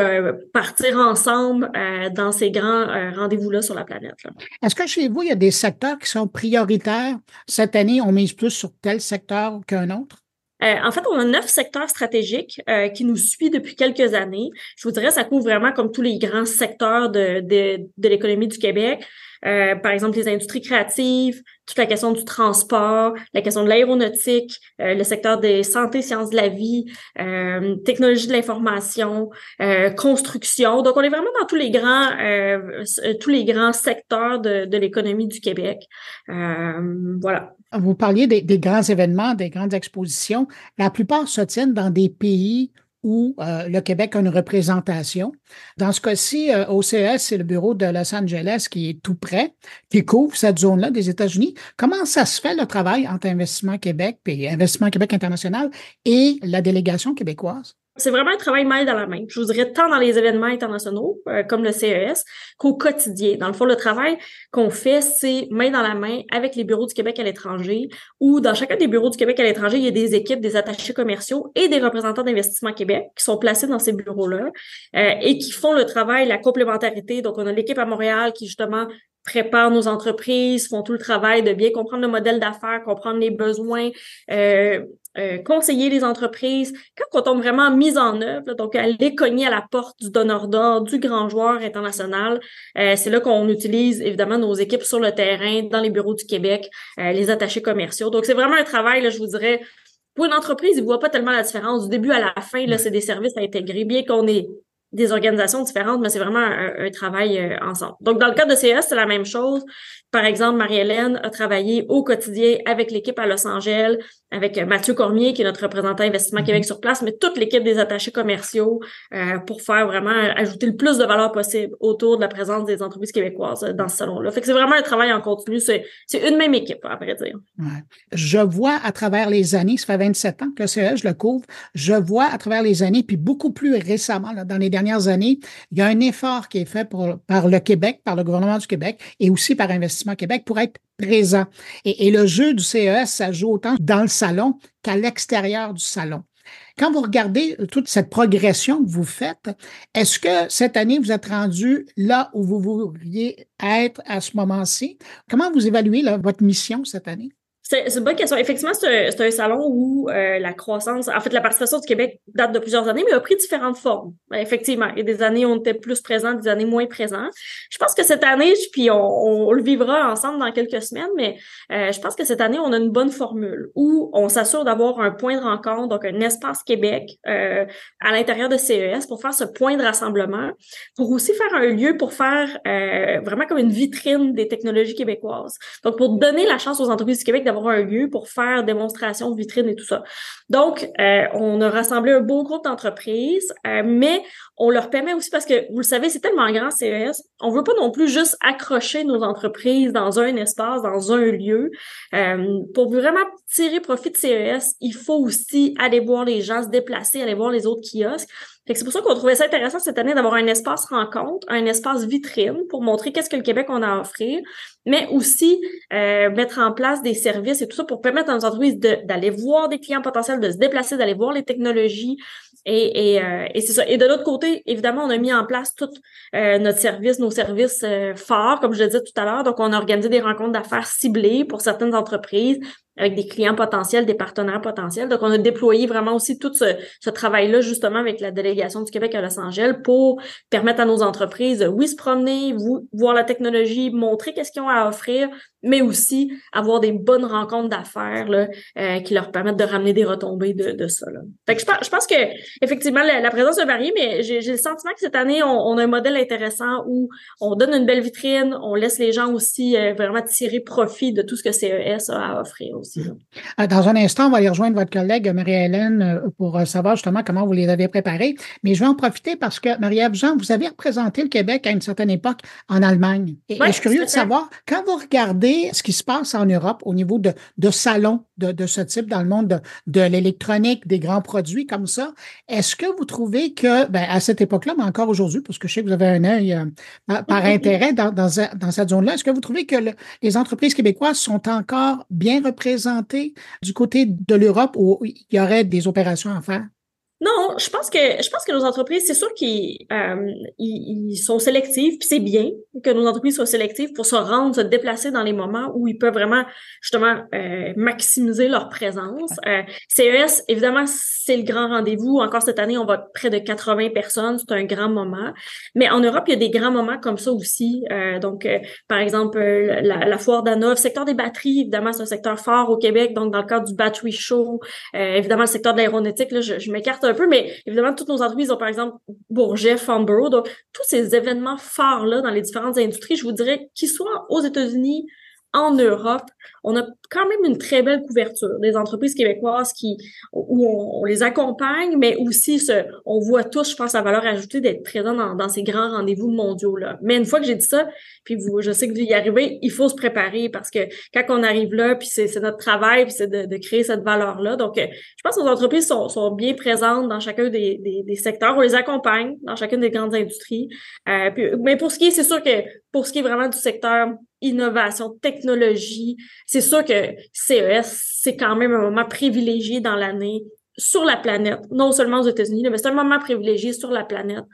partir ensemble dans ces grands rendez-vous-là sur la planète. Est-ce que chez vous, il y a des secteurs qui sont prioritaires? Cette année, on mise plus sur tel secteur qu'un autre? Euh, en fait, on a neuf secteurs stratégiques euh, qui nous suivent depuis quelques années. Je vous dirais, ça couvre vraiment comme tous les grands secteurs de, de, de l'économie du Québec. Euh, par exemple, les industries créatives, toute la question du transport, la question de l'aéronautique, le secteur des santé, sciences de la vie, euh, technologie de l'information, construction. Donc, on est vraiment dans tous les grands, tous les grands secteurs de, de l'économie du Québec. voilà. Vous parliez des, grands événements, des grandes expositions. La plupart se tiennent dans des pays où euh, le Québec a une représentation. Dans ce cas-ci, euh, CES, c'est le bureau de Los Angeles qui est tout près, qui couvre cette zone-là des États-Unis. Comment ça se fait le travail entre Investissement Québec et Investissement Québec International et la délégation québécoise? C'est vraiment un travail main dans la main. Je vous dirais tant dans les événements internationaux euh, comme le CES qu'au quotidien. Dans le fond, le travail qu'on fait, c'est main dans la main avec les bureaux du Québec à l'étranger ou dans chacun des bureaux du Québec à l'étranger, il y a des équipes, des attachés commerciaux et des représentants d'investissement Québec qui sont placés dans ces bureaux-là euh, et qui font le travail, la complémentarité. Donc, on a l'équipe à Montréal qui justement préparent nos entreprises, font tout le travail de bien comprendre le modèle d'affaires, comprendre les besoins, euh, euh, conseiller les entreprises. Quand on tombe vraiment mise en œuvre, donc aller cogner à la porte du donneur d'ordre, du grand joueur international, euh, c'est là qu'on utilise évidemment nos équipes sur le terrain, dans les bureaux du Québec, les attachés commerciaux. Donc c'est vraiment un travail, là, je vous dirais, pour une entreprise, ils ne voient pas tellement la différence. Du début à la fin, là, c'est des services à intégrer, bien qu'on ait des organisations différentes, mais c'est vraiment un, travail euh, ensemble. Donc, dans le cas de CES, c'est la même chose. Par exemple, Marie-Hélène a travaillé au quotidien avec l'équipe à Los Angeles, avec euh, Mathieu Cormier, qui est notre représentant Investissement Québec mhm. sur place, mais toute l'équipe des attachés commerciaux euh, pour faire vraiment ajouter le plus de valeur possible autour de la présence des entreprises québécoises dans ce salon-là. Fait que c'est vraiment un travail en continu. C'est, c'est une même équipe, à vrai dire. Ouais. Je vois à travers les années, ça fait 27 ans que CES, je le couvre, je vois à travers les années, puis beaucoup plus récemment, là, dans les dernières dernières années, il y a un effort qui est fait par le Québec, par le gouvernement du Québec et aussi par Investissement Québec pour être présent. Et, le jeu du CES, ça joue autant dans le salon qu'à l'extérieur du salon. Quand vous regardez toute cette progression que vous faites, est-ce que cette année, vous êtes rendu là où vous voudriez être à ce moment-ci? Comment vous évaluez votre mission cette année? C'est une bonne question. Effectivement, c'est un, salon où euh, la croissance, en fait, la participation du Québec date de plusieurs années, mais a pris différentes formes. Effectivement, il y a des années où on était plus présent, des années moins présents. Je pense que cette année, puis on, le vivra ensemble dans quelques semaines, mais euh, je pense que cette année, on a une bonne formule où on s'assure d'avoir un point de rencontre, donc un espace Québec euh, à l'intérieur de CES pour faire ce point de rassemblement, pour aussi faire un lieu pour faire vraiment comme une vitrine des technologies québécoises. Donc, pour donner la chance aux entreprises du Québec d'avoir un lieu pour faire démonstration vitrine et tout ça. Donc, euh, on a rassemblé un beau groupe d'entreprises, euh, mais on leur permet aussi parce que, vous le savez, c'est tellement grand CES, on veut pas non plus juste accrocher nos entreprises dans un espace, dans un lieu. Euh, pour vraiment tirer profit de CES, il faut aussi aller voir les gens se déplacer, aller voir les autres kiosques c'est pour ça qu'on trouvait ça intéressant cette année d'avoir un espace rencontre, un espace vitrine pour montrer qu'est-ce que le Québec on a à offrir, mais aussi euh, mettre en place des services et tout ça pour permettre à nos entreprises d'aller voir des clients potentiels, de se déplacer, d'aller voir les technologies. Et, et, euh, et c'est ça. Et de l'autre côté, évidemment, on a mis en place tout euh, notre service, nos services forts, comme je le disais tout à l'heure. Donc, on a organisé des rencontres d'affaires ciblées pour certaines entreprises, avec des clients potentiels, des partenaires potentiels. Donc, on a déployé vraiment aussi tout ce, ce travail-là, justement, avec la délégation du Québec à Los Angeles pour permettre à nos entreprises, oui, se promener, voir la technologie, montrer qu'est-ce qu'ils ont à offrir, mais aussi avoir des bonnes rencontres d'affaires euh, qui leur permettent de ramener des retombées de, de ça. Là. Fait que je, pense, je pense que effectivement la, présence a varié, mais j'ai le sentiment que cette année, on, a un modèle intéressant où on donne une belle vitrine, on laisse les gens aussi euh, vraiment tirer profit de tout ce que CES a à offrir aussi. Euh, dans un instant, on va aller rejoindre votre collègue Marie-Hélène pour savoir justement comment vous les avez préparés. Mais je vais en profiter parce que Marie-Ève Jean, vous avez représenté le Québec à une certaine époque en Allemagne. Et, et je suis curieux de savoir, quand vous regardez ce qui se passe en Europe au niveau de, de salons de, ce type dans le monde de, de l'électronique, des grands produits comme ça. Est-ce que vous trouvez que, ben, à cette époque-là, mais encore aujourd'hui, parce que je sais que vous avez un œil euh, par, intérêt dans, dans, cette zone-là, est-ce que vous trouvez que les entreprises québécoises sont encore bien représentées du côté de l'Europe où il y aurait des opérations à faire? Non, je pense que je pense que nos entreprises, c'est sûr qu'ils euh, ils, sont sélectifs, puis c'est bien que nos entreprises soient sélectives pour se rendre, se déplacer dans les moments où ils peuvent vraiment justement euh, maximiser leur présence. Euh, CES, évidemment, c'est le grand rendez-vous. Encore cette année, on va près de 80 personnes, c'est un grand moment. Mais en Europe, il y a des grands moments comme ça aussi. Euh, donc, par exemple, la, la foire d'Anov, secteur des batteries, évidemment, c'est un secteur fort au Québec. Donc, dans le cadre du Battery Show, évidemment, le secteur de l'aéronautique, là, je, je m'écarte peu, mais évidemment, toutes nos entreprises ont, par exemple, Bourget, Farnborough, donc tous ces événements phares-là dans les différentes industries, je vous dirais qu'ils soient aux États-Unis en Europe, on a quand même une très belle couverture des entreprises québécoises qui où on, les accompagne, mais aussi ce, on voit tous, je pense, la valeur ajoutée d'être présent dans, dans, ces grands rendez-vous mondiaux là. Mais une fois que j'ai dit ça, puis vous, je sais que vous y arrivez, il faut se préparer parce que quand on arrive là, puis c'est notre travail, puis c'est de, de, créer cette valeur là. Donc, euh, je pense que les entreprises sont, sont bien présentes dans chacun des, des, des, secteurs, on les accompagne dans chacune des grandes industries. Euh, mais pour ce qui est, c'est sûr que pour ce qui est vraiment du secteur innovation, technologie. C'est sûr que CES, c'est quand même un moment privilégié dans l'année sur la planète, non seulement aux États-Unis, mais c'est un moment privilégié sur la planète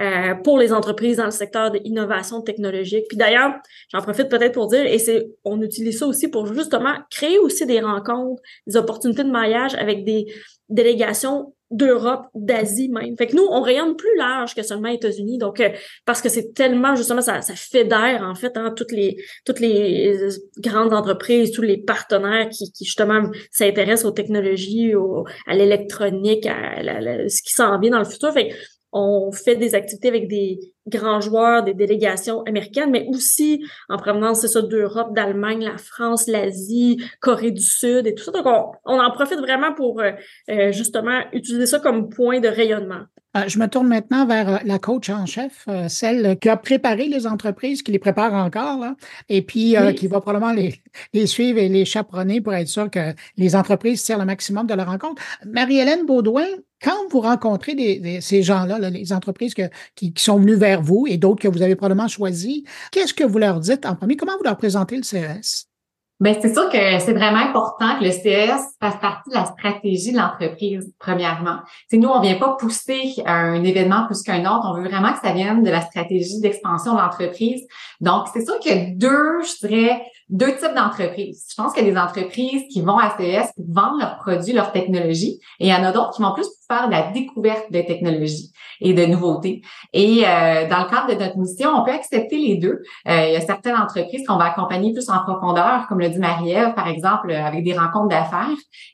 euh, pour les entreprises dans le secteur de l'innovation technologique. Puis d'ailleurs, j'en profite peut-être pour dire, et c'est, on utilise ça aussi pour justement créer aussi des rencontres, des opportunités de maillage avec des délégations d'Europe, d'Asie même. Fait que nous, on rayonne plus large que seulement États-Unis. Donc, euh, parce que c'est tellement, justement, ça, ça fédère, en fait, hein, toutes les toutes les grandes entreprises, tous les partenaires qui, qui justement, s'intéressent aux technologies, au, à l'électronique, à, ce qui s'en vient dans le futur. On fait des activités avec des grands joueurs, des délégations américaines, mais aussi en provenance, c'est ça, d'Europe, d'Allemagne, la France, l'Asie, Corée du Sud et tout ça. Donc, on, en profite vraiment pour euh, euh, justement utiliser ça comme point de rayonnement. Euh, je me tourne maintenant vers la coach en chef, celle qui a préparé les entreprises, qui les prépare encore, là, et puis qui va probablement les, les, suivre et les chaperonner pour être sûr que les entreprises tirent le maximum de leur rencontre. Marie-Hélène Baudouin, quand vous rencontrez ces gens-là, les entreprises qui, sont venues vers vous et d'autres que vous avez probablement choisis, qu'est-ce que vous leur dites en premier? Comment vous leur présentez le CES? Ben c'est sûr que c'est vraiment important que le CES fasse partie de la stratégie de l'entreprise, premièrement. C'est nous, on vient pas pousser un événement plus qu'un autre. On veut vraiment que ça vienne de la stratégie d'expansion de l'entreprise. Donc, c'est sûr qu'il y a deux, je dirais, deux types d'entreprises. Je pense qu'il y a des entreprises qui vont à CES pour vendre leurs produits, leurs technologies, et il y en a d'autres qui vont plus de la découverte de technologies et de nouveautés. Et euh, dans le cadre de notre mission, on peut accepter les deux. Euh, il y a certaines entreprises qu'on va accompagner plus en profondeur, comme le dit Marie-Ève, par exemple, avec des rencontres d'affaires.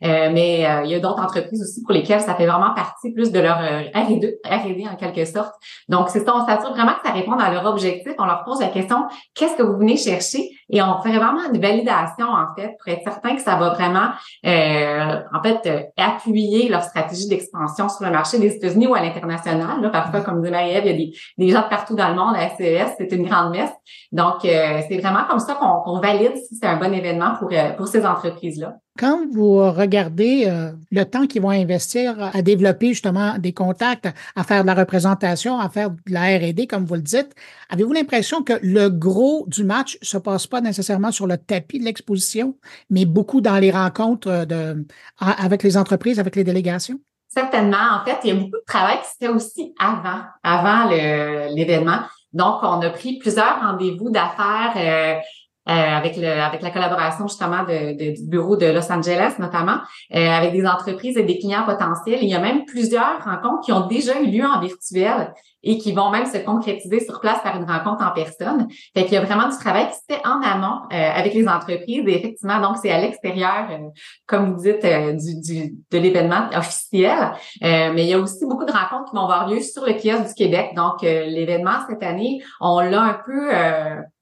Euh, mais il y a d'autres entreprises aussi pour lesquelles ça fait vraiment partie plus de leur R&D, R&D en quelque sorte. Donc, c'est ça, on s'assure vraiment que ça répond à leur objectif. On leur pose la question, qu'est-ce que vous venez chercher? Et on fait vraiment une validation, en fait, pour être certain que ça va vraiment, euh, en fait, euh, appuyer leur stratégie d'expansion sur le marché des États-Unis ou à l'international. Parfois, comme dit Marie-Ève, il y a des, gens de partout dans le monde. La CES, c'est une grande messe. Donc, euh, c'est vraiment comme ça qu'on valide si c'est un bon événement pour, pour ces entreprises-là. Quand vous regardez euh, le temps qu'ils vont investir à développer justement des contacts, à faire de la représentation, à faire de la R&D, comme vous le dites, avez-vous l'impression que le gros du match se passe pas nécessairement sur le tapis de l'exposition, mais beaucoup dans les rencontres de, avec les entreprises, avec les délégations? Certainement. En fait, il y a beaucoup de travail qui se aussi avant, avant l'événement. Donc, on a pris plusieurs rendez-vous d'affaires euh, euh, avec le avec la collaboration justement de, du bureau de Los Angeles notamment, euh, avec des entreprises et des clients potentiels. Il y a même plusieurs rencontres qui ont déjà eu lieu en virtuel et qui vont même se concrétiser sur place par une rencontre en personne. Fait qu'il y a vraiment du travail qui se fait en amont euh, avec les entreprises et effectivement, donc c'est à l'extérieur, comme vous dites, du, du, de l'événement officiel. mais il y a aussi beaucoup de rencontres qui vont avoir lieu sur le kiosque du Québec. Donc, l'événement cette année, on l'a un peu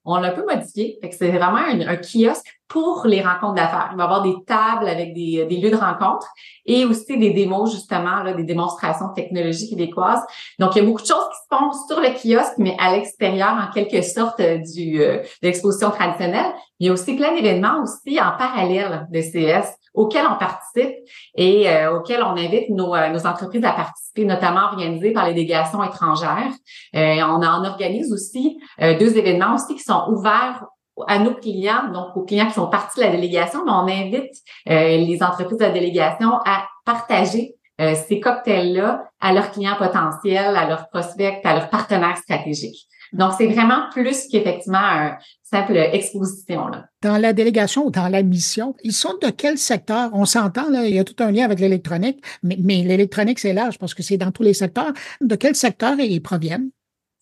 on l'a un peu modifié. Fait c'est vraiment un, kiosque pour les rencontres d'affaires. Il va y avoir des tables avec des, lieux de rencontre et aussi des démos, justement, des démonstrations technologiques québécoises. Donc, il y a beaucoup de choses qui se font sur le kiosque, mais à l'extérieur, en quelque sorte, euh, du, euh, de l'exposition traditionnelle. Il y a aussi plein d'événements aussi en parallèle de CS auxquels on participe et euh, auxquels on invite nos, euh, nos, entreprises à participer, notamment organisées par les délégations étrangères. Euh, on en organise aussi euh, deux événements aussi qui sont ouverts à nos clients, donc aux clients qui font partie de la délégation, mais on invite les entreprises de la délégation à partager ces cocktails-là à leurs clients potentiels, à leurs prospects, à leurs partenaires stratégiques. Donc, c'est vraiment plus qu'effectivement un simple exposition. Là. Dans la délégation ou dans la mission, ils sont de quel secteur? On s'entend, là, il y a tout un lien avec l'électronique, mais, mais l'électronique, c'est large parce que c'est dans tous les secteurs. De quel secteur ils proviennent?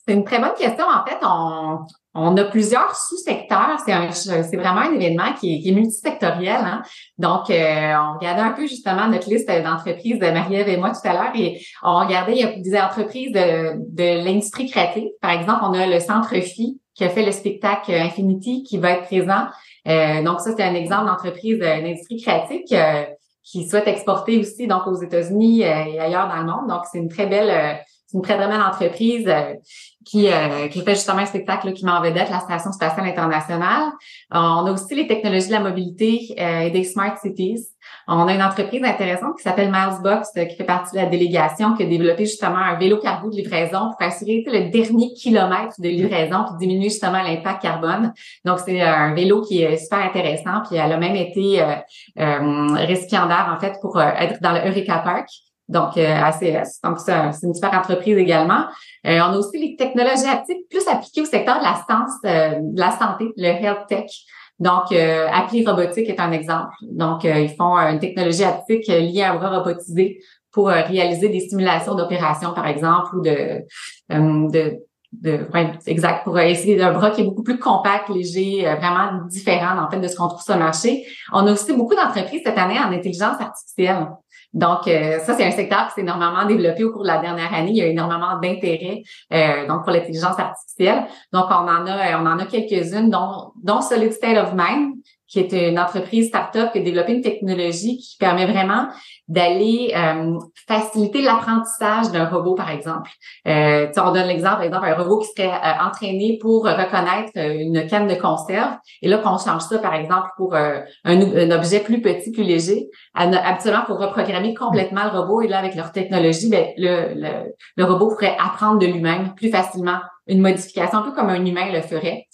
C'est une très bonne question. En fait, on, on a plusieurs sous-secteurs. C'est vraiment un événement qui est, multisectoriel. Hein. Donc, euh, on regardait un peu justement notre liste d'entreprises de Marie-Ève et moi tout à l'heure et on regardait, il y a des entreprises de, de l'industrie créative. Par exemple, on a le Centre Phi qui a fait le spectacle Infinity qui va être présent. donc, ça, c'est un exemple d'entreprise, d'industrie créative qui souhaite exporter aussi donc aux États-Unis et ailleurs dans le monde. Donc, c'est une très belle c'est une très, très entreprise euh, qui, euh, qui fait justement un spectacle qui met en vedette la Station spatiale internationale. Euh, on a aussi les technologies de la mobilité et des smart cities. On a une entreprise intéressante qui s'appelle Milesbox, qui fait partie de la délégation, qui a développé justement un vélo cargo de livraison pour assurer le dernier kilomètre de livraison pour diminuer justement l'impact carbone. Donc, c'est un vélo qui est super intéressant. Puis elle a même été récipiendaire, en fait, pour être dans le Eureka Park donc euh, ACS. Donc, c'est une super entreprise également. Euh, on a aussi les technologies aptiques plus appliquées au secteur de la, science, euh, de la santé, le health tech. Donc, euh, Appli Robotique est un exemple. Donc, ils font une technologie aptique liée à un bras robotisé pour réaliser des simulations d'opérations, par exemple, ou de, de de exact pour essayer d'un bras qui est beaucoup plus compact, léger, vraiment différent en fait de ce qu'on trouve sur le marché. On a aussi beaucoup d'entreprises cette année en intelligence artificielle. Donc, euh, ça, c'est un secteur qui s'est énormément développé au cours de la dernière année. Il y a énormément d'intérêt euh, donc pour l'intelligence artificielle. Donc, on en a, on en a quelques-unes, dont, dont Solid State of Mind, qui est une entreprise start-up qui a développé une technologie qui permet vraiment d'aller euh, faciliter l'apprentissage d'un robot, par exemple. Euh, on donne l'exemple, par exemple, un robot qui serait euh, entraîné pour reconnaître euh, une canne de conserve, et là, qu'on change ça, par exemple, pour un, un, objet plus petit, plus léger, habituellement, pour reprogrammer complètement le robot, et là, avec leur technologie, ben, le, le, le robot pourrait apprendre de lui-même plus facilement une modification, un peu comme un humain le ferait.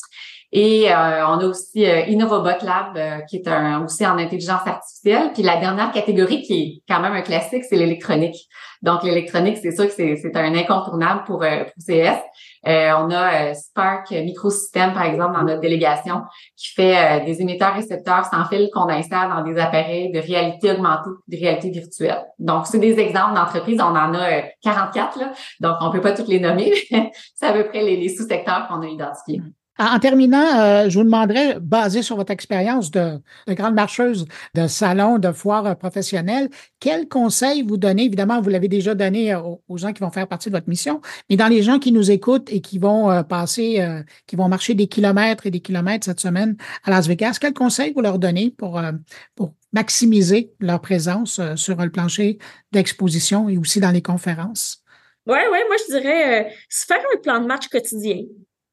Et euh, on a aussi euh, Lab, euh, qui est un, aussi en intelligence artificielle. Puis la dernière catégorie, qui est quand même un classique, c'est l'électronique. Donc l'électronique, c'est sûr que c'est un incontournable pour, pour CS. on a Spark Microsystem, par exemple, dans notre délégation, qui fait des émetteurs-récepteurs sans fil qu'on insère dans des appareils de réalité augmentée, de réalité virtuelle. Donc, c'est des exemples d'entreprises. On en a 44, là, donc on peut pas toutes les nommer, c'est à peu près les sous-secteurs qu'on a identifiés. En terminant, euh, je vous demanderais, basé sur votre expérience de, grande marcheuse de salon, de foire professionnelle, quels conseils vous donnez? Évidemment, vous l'avez déjà donné euh, aux, gens qui vont faire partie de votre mission, mais dans les gens qui nous écoutent et qui vont euh, passer, qui vont marcher des kilomètres et des kilomètres cette semaine à Las Vegas, quels conseils vous leur donnez pour, pour maximiser leur présence sur le plancher d'exposition et aussi dans les conférences? Oui, oui, moi je dirais faire un plan de match quotidien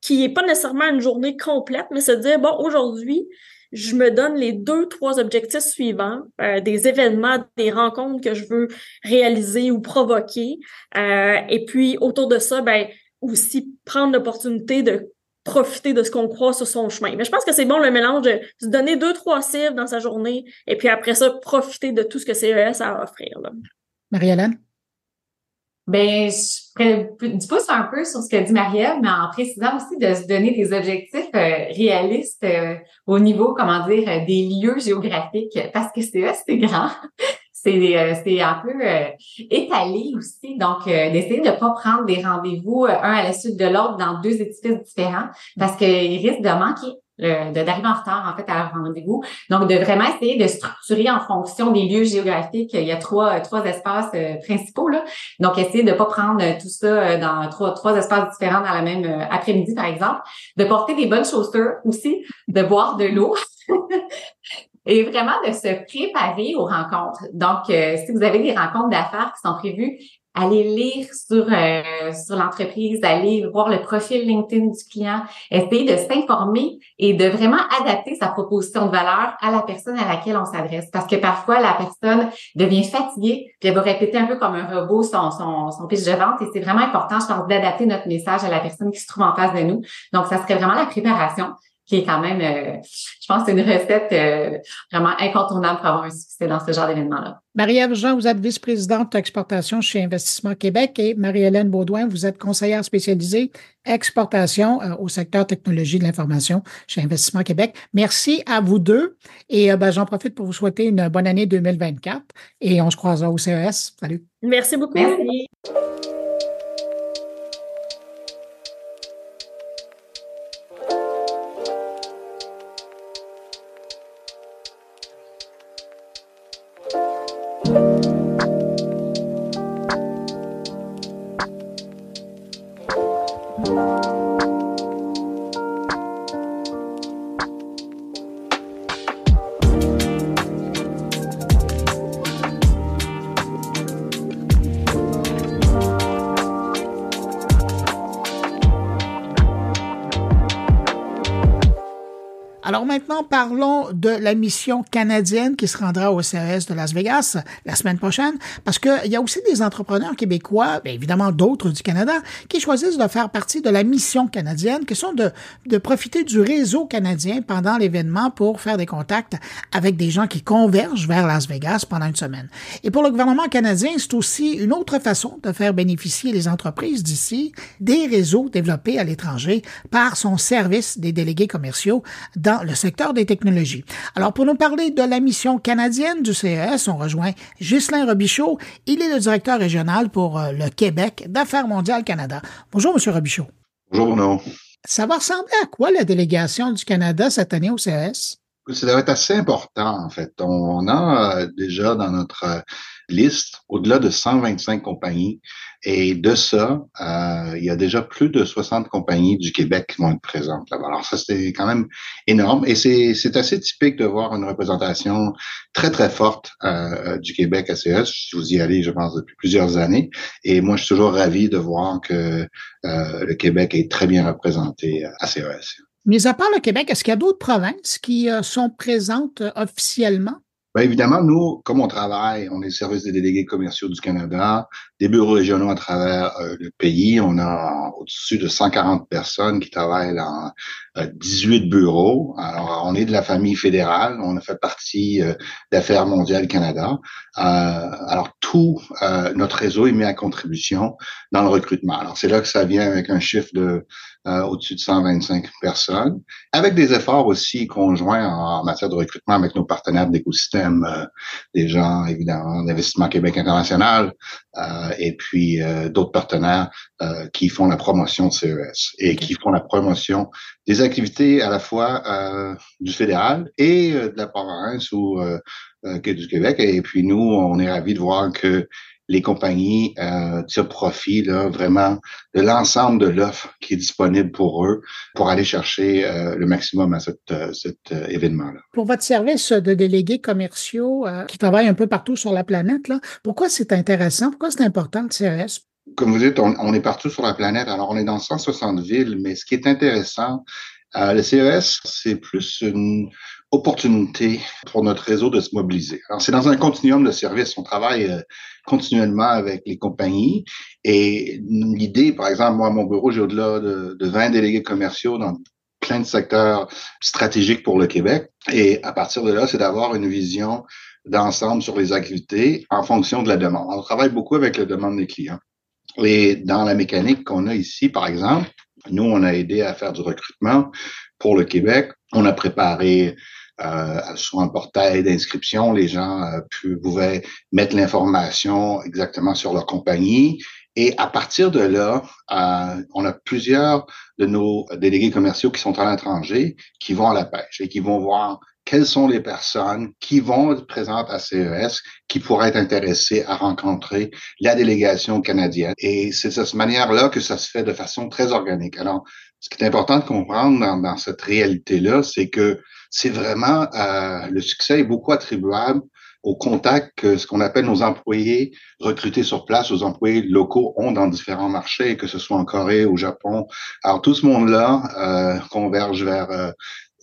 qui est pas nécessairement une journée complète, mais se dire, bon, aujourd'hui, je me donne les deux, trois objectifs suivants, euh, des événements, des rencontres que je veux réaliser ou provoquer. Euh, et puis, autour de ça, ben, aussi prendre l'opportunité de profiter de ce qu'on croit sur son chemin. Mais je pense que c'est bon le mélange de se donner deux, trois cibles dans sa journée et puis après ça, profiter de tout ce que CES a à offrir. Marie-Hélène? Ben, je du pouce un peu sur ce que dit Marielle, mais en précisant aussi de se donner des objectifs euh, réalistes euh, au niveau, comment dire, euh, des lieux géographiques, parce que c'est c'est grand. c'est c'est un peu étalé aussi, donc d'essayer de pas prendre des rendez-vous un à la suite de l'autre dans deux édifices différents, parce qu'il risque de manquer d'arriver en retard en fait à leur rendez-vous. Donc de vraiment essayer de structurer en fonction des lieux géographiques. Il y a trois trois espaces euh, principaux là. Donc essayer de pas prendre tout ça euh, dans trois trois espaces différents dans la même euh, après-midi par exemple. De porter des bonnes chaussures aussi, de boire de l'eau. et vraiment de se préparer aux rencontres. Donc, si vous avez des rencontres d'affaires qui sont prévues, aller lire sur euh, sur l'entreprise, aller voir le profil LinkedIn du client, essayer de s'informer et de vraiment adapter sa proposition de valeur à la personne à laquelle on s'adresse. Parce que parfois, la personne devient fatiguée, puis elle va répéter un peu comme un robot son, son, son pitch de vente. Et c'est vraiment important, je pense, d'adapter notre message à la personne qui se trouve en face de nous. Donc, ça serait vraiment la préparation qui est quand même, euh, je pense, une recette euh, vraiment incontournable pour avoir un succès dans ce genre d'événement-là. Marie-Ève Jean, vous êtes vice-présidente d'exportation chez Investissement Québec et Marie-Hélène Baudouin, vous êtes conseillère spécialisée exportation euh, au secteur technologie de l'information chez Investissement Québec. Merci à vous deux et ben, j'en profite pour vous souhaiter une bonne année 2024 et on se croisera au CES. Salut. Merci beaucoup. Merci. Alors maintenant, parlons de la mission canadienne qui se rendra au CES de Las Vegas la semaine prochaine, parce qu'il y a aussi des entrepreneurs québécois, bien évidemment d'autres du Canada, qui choisissent de faire partie de la mission canadienne, qui sont de, de profiter du réseau canadien pendant l'événement pour faire des contacts avec des gens qui convergent vers Las Vegas pendant une semaine. Et pour le gouvernement canadien, c'est aussi une autre façon de faire bénéficier les entreprises d'ici des réseaux développés à l'étranger par son service des délégués commerciaux dans le secteur des technologies. Alors, pour nous parler de la mission canadienne du CES, on rejoint Ghislain Robichaud. Il est le directeur régional pour euh, le Québec d'Affaires mondiales Canada. Bonjour, Monsieur Robichaud. Bonjour, Bruno. Ça va ressembler à quoi la délégation du Canada cette année au CES? Ça doit être assez important, en fait. On a euh, déjà dans notre euh, liste au-delà de 125 compagnies. Et de ça, euh, il y a déjà plus de 60 compagnies du Québec qui vont être présentes là-bas. Alors ça, c'est quand même énorme. Et c'est assez typique de voir une représentation très, très forte euh, du Québec à CES. Vous y allez, je pense, depuis plusieurs années. Et moi, je suis toujours ravi de voir que euh, le Québec est très bien représenté à CES. Mais à part le Québec, est-ce qu'il y a d'autres provinces qui euh, sont présentes euh, officiellement? Bien évidemment, nous, comme on travaille, on est le service des délégués commerciaux du Canada, des bureaux régionaux à travers euh, le pays. On a au-dessus de 140 personnes qui travaillent dans 18 bureaux. Alors, on est de la famille fédérale. On a fait partie d'Affaires mondiales Canada. alors, tout notre réseau est mis à contribution dans le recrutement. Alors, c'est là que ça vient avec un chiffre de euh, au-dessus de 125 personnes, avec des efforts aussi conjoints en, matière de recrutement avec nos partenaires d'écosystème, euh, des gens évidemment d'Investissement Québec International, euh, et puis d'autres partenaires qui font la promotion de CES et qui font la promotion des activités à la fois du fédéral et de la province ou du Québec. Et puis nous, on est ravis de voir que les compagnies euh, tirent profit là, vraiment de l'ensemble de l'offre qui est disponible pour eux pour aller chercher euh, le maximum à cet, euh, cet euh, événement-là. Pour votre service de délégués commerciaux qui travaillent un peu partout sur la planète, là, pourquoi c'est intéressant? Pourquoi c'est important le CRS? Comme vous dites, on, on, est partout sur la planète. Alors, on est dans 160 villes, mais ce qui est intéressant, le CES, c'est plus une, opportunité pour notre réseau de se mobiliser. Alors, c'est dans un continuum de services. On travaille euh, continuellement avec les compagnies et l'idée, par exemple, moi, à mon bureau, j'ai au-delà de, de 20 délégués commerciaux dans plein de secteurs stratégiques pour le Québec. Et à partir de là, c'est d'avoir une vision d'ensemble sur les activités en fonction de la demande. On travaille beaucoup avec la demande des clients. Et dans la mécanique qu'on a ici, par exemple, nous, on a aidé à faire du recrutement pour le Québec. On a préparé euh, sur un portail d'inscription, les gens euh, pouvaient mettre l'information exactement sur leur compagnie. Et à partir de là, euh, on a plusieurs de nos délégués commerciaux qui sont à l'étranger, qui vont à la pêche et qui vont voir quelles sont les personnes qui vont être présentes à CES, qui pourraient être intéressées à rencontrer la délégation canadienne. Et c'est de cette manière-là que ça se fait de façon très organique. Alors, ce qui est important de comprendre dans, dans cette réalité-là, c'est que c'est vraiment euh, le succès est beaucoup attribuable au contact que ce qu'on appelle nos employés recrutés sur place, aux employés locaux ont dans différents marchés, que ce soit en Corée, au Japon. Alors tout ce monde-là euh, converge vers euh,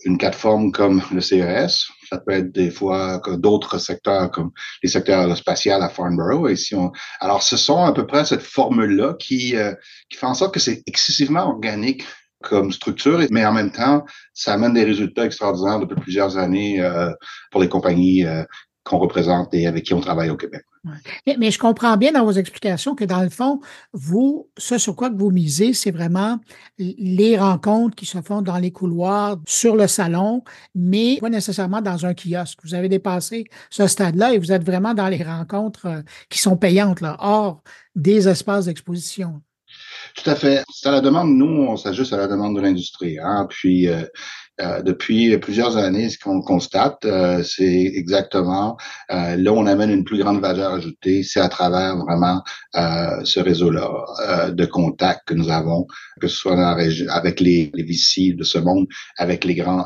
une plateforme comme le CES. Ça peut être des fois d'autres secteurs comme les secteurs spatial à Farnborough. Et si on... Alors ce sont à peu près cette formule-là qui, euh, qui fait en sorte que c'est excessivement organique comme structure, mais en même temps, ça amène des résultats extraordinaires depuis plusieurs années euh, pour les compagnies euh, qu'on représente et avec qui on travaille au Québec. Mais, mais, je comprends bien dans vos explications que dans le fond, vous, ce sur quoi que vous misez, c'est vraiment les rencontres qui se font dans les couloirs, sur le salon, mais pas nécessairement dans un kiosque. Vous avez dépassé ce stade-là et vous êtes vraiment dans les rencontres euh, qui sont payantes, là, hors des espaces d'exposition. Tout à fait. C'est à la demande, nous, on s'ajuste à la demande de l'industrie. Hein? Puis, euh, euh, depuis plusieurs années, ce qu'on constate, euh, c'est exactement euh, là où on amène une plus grande valeur ajoutée, c'est à travers vraiment ce réseau-là de contacts que nous avons, que ce soit dans la région, avec les, les VC de ce monde, avec les grands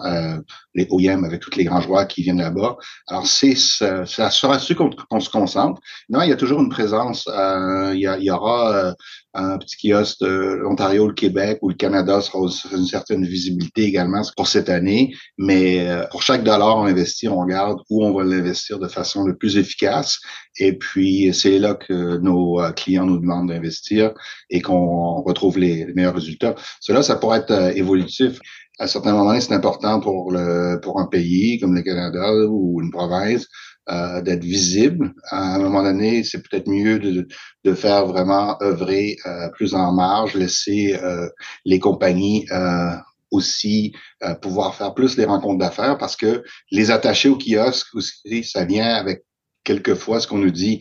les OEM avec tous les grands joueurs qui viennent là-bas. Alors, c'est ça sera su qu'on se concentre. Non, il y a toujours une présence. Euh, il, y il, y aura euh, un petit kiosque de l'Ontario, le Québec ou le Canada sera une certaine visibilité également pour cette année. Mais euh, pour chaque dollar on investit, on regarde où on va l'investir de façon le plus efficace. Et puis, c'est là que nos euh, clients nous demandent d'investir et qu'on retrouve les, meilleurs résultats. Cela, ça pourrait être euh, évolutif à certains moments, c'est important pour le pour un pays comme le Canada ou une province euh, d'être visible. À un moment donné, c'est peut-être mieux de, de faire vraiment œuvrer euh, plus en marge, laisser euh, les compagnies aussi pouvoir faire plus les rencontres d'affaires parce que les attachés au kiosque aussi, ça vient avec quelquefois ce qu'on nous dit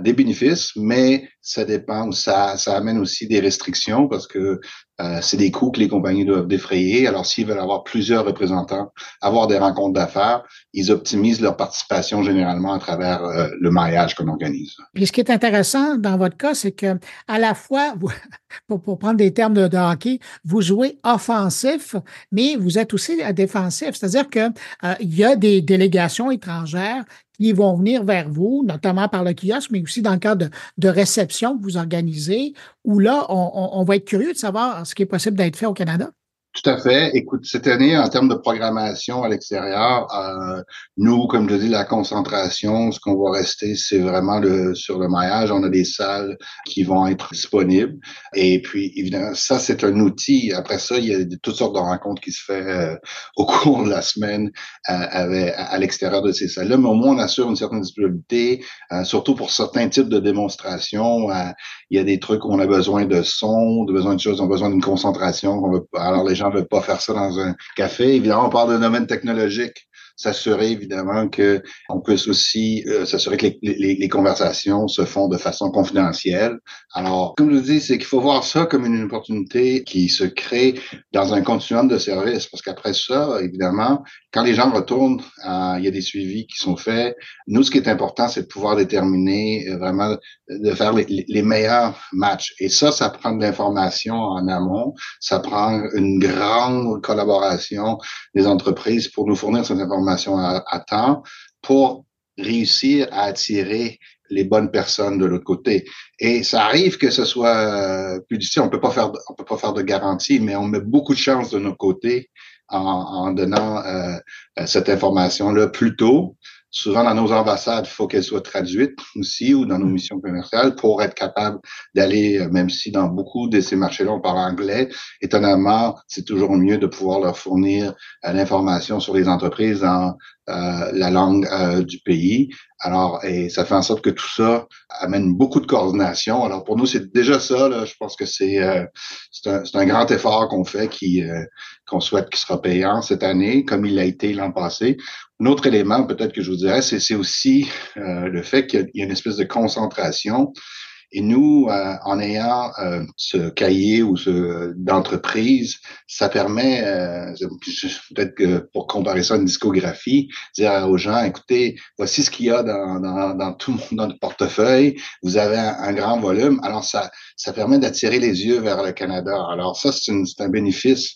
des bénéfices, mais ça dépend, ça, ça amène aussi des restrictions parce que euh, c'est des coûts que les compagnies doivent défrayer. Alors, s'ils veulent avoir plusieurs représentants, avoir des rencontres d'affaires, ils optimisent leur participation généralement à travers euh, le maillage qu'on organise. Puis, ce qui est intéressant dans votre cas, c'est que à la fois, pour, pour prendre des termes de, hockey, vous jouez offensif, mais vous êtes aussi défensif. C'est-à-dire que euh, il y a des délégations étrangères qui vont venir vers vous, notamment par le kiosque, mais aussi dans le cadre de, de réception que vous organisez, où là, on, va être curieux de savoir ce qui est possible d'être fait au Canada. Tout à fait. Écoute, cette année, en termes de programmation à l'extérieur, euh, nous, comme je dis, la concentration, ce qu'on va rester, c'est vraiment le, sur le maillage. On a des salles qui vont être disponibles. Et puis, évidemment, ça, c'est un outil. Après ça, il y a toutes sortes de rencontres qui se font euh, au cours de la semaine euh, avec, à l'extérieur de ces salles-là. Mais au moins, on assure une certaine disponibilité, euh, surtout pour certains types de démonstrations. Il y a des trucs où on a besoin de son, de besoin de choses, on a besoin d'une concentration. alors, les gens ne veut pas faire ça dans un café. Évidemment, on parle de domaine technologique s'assurer évidemment que on puisse aussi euh, s'assurer que les, les, conversations se font de façon confidentielle. Alors, comme je dis, c'est qu'il faut voir ça comme une opportunité qui se crée dans un continuum de services, parce qu'après ça, évidemment, quand les gens retournent, il y a des suivis qui sont faits. Nous, ce qui est important, c'est de pouvoir déterminer euh, vraiment de faire les, les, meilleurs matchs. Et ça, ça prend de l'information en amont. Ça prend une grande collaboration des entreprises pour nous fournir cette information à, temps pour réussir à attirer les bonnes personnes de l'autre côté. Et ça arrive que ce soit euh, plus difficile. On peut pas faire, on peut pas faire de garantie, mais on met beaucoup de chance de notre côté en, en donnant euh, euh, cette information-là plus tôt Souvent, dans nos ambassades, il faut qu'elles soient traduites aussi ou dans nos missions commerciales pour être capable d'aller, euh, même si dans beaucoup de ces marchés-là, on parle anglais, étonnamment, c'est toujours mieux de pouvoir leur fournir euh, l'information sur les entreprises dans euh, la langue du pays. Alors, et ça fait en sorte que tout ça amène beaucoup de coordination. Alors, pour nous, c'est déjà ça. Là, je pense que c'est c'est un, un, grand effort qu'on fait qui qu'on souhaite qu'il sera payant cette année, comme il a été l'an passé. Un autre élément, peut-être que je vous dirais, c'est aussi euh, le fait qu'il y a une espèce de concentration et nous, euh, en ayant euh, ce cahier ou ce d'entreprise, ça permet, euh, peut-être que pour comparer ça à une discographie, dire aux gens, écoutez, voici ce qu'il y a dans, dans, dans tout dans notre portefeuille. Vous avez un, grand volume. Alors, ça, ça permet d'attirer les yeux vers le Canada. Alors, ça, c'est un bénéfice.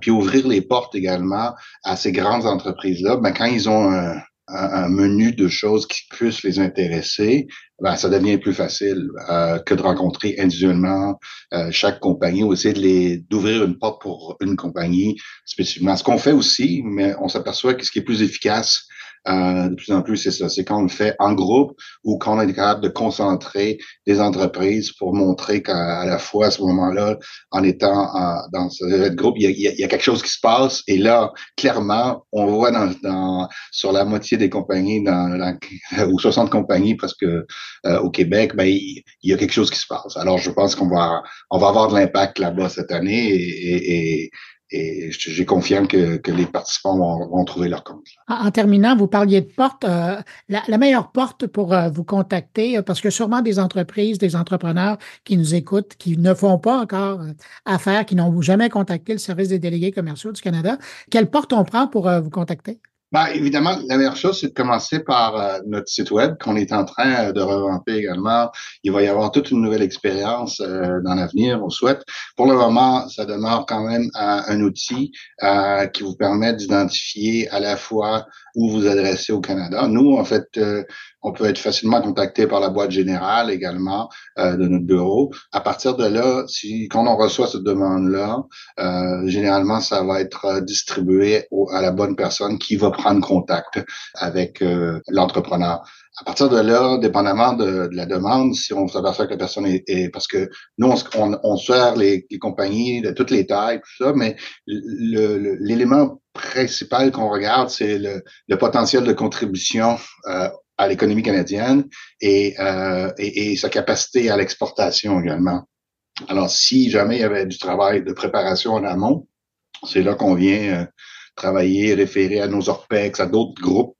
puis ouvrir les portes également à ces grandes entreprises-là. Ben, quand ils ont un, un, menu de choses qui puissent les intéresser, ben, ça devient plus facile euh, que de rencontrer individuellement euh, chaque compagnie ou essayer de les d'ouvrir une porte pour une compagnie spécifiquement. Ce qu'on fait aussi, mais on s'aperçoit que ce qui est plus efficace, euh, de plus en plus, c'est ça. C'est quand on le fait en groupe ou quand on est capable de concentrer des entreprises pour montrer qu'à la fois, à ce moment-là, en étant dans ce groupe, il y, a, quelque chose qui se passe. Et là, clairement, on voit dans, dans sur la moitié des compagnies, dans, ou 60 compagnies presque euh, au Québec, ben, il, y a quelque chose qui se passe. Alors, je pense qu'on va, on va avoir de l'impact là-bas cette année et, et j'ai confiance que, les participants vont, trouver leur compte. En, terminant, vous parliez de porte. Euh, la, la, meilleure porte pour euh, vous contacter, euh, parce que sûrement des entreprises, des entrepreneurs qui nous écoutent, qui ne font pas encore affaire, qui n'ont jamais contacté le service des délégués commerciaux du Canada, quelle porte on prend pour vous contacter? Ben, évidemment, la meilleure chose, c'est de commencer par euh, notre site web qu'on est en train euh, de revamper également. Il va y avoir toute une nouvelle expérience euh, dans l'avenir, on souhaite. Pour le moment, ça demeure quand même un outil qui vous permet d'identifier à la fois où vous adresser au Canada. Nous, en fait, on peut être facilement contacté par la boîte générale également euh, de notre bureau. À partir de là, si quand on reçoit cette demande-là, euh, généralement, ça va être euh, distribué à la bonne personne qui va prendre contact avec l'entrepreneur. À partir de là, dépendamment de, la demande, si on s'aperçoit que la personne est, parce que nous on, on, sert les, les, compagnies de toutes les tailles, tout ça, mais l'élément principal qu'on regarde, c'est le, le, potentiel de contribution euh, à l'économie canadienne et, euh, et, et, sa capacité à l'exportation également. Alors, si jamais il y avait du travail de préparation en amont, c'est là qu'on vient euh, travailler, référer à nos ORPEX, à d'autres groupes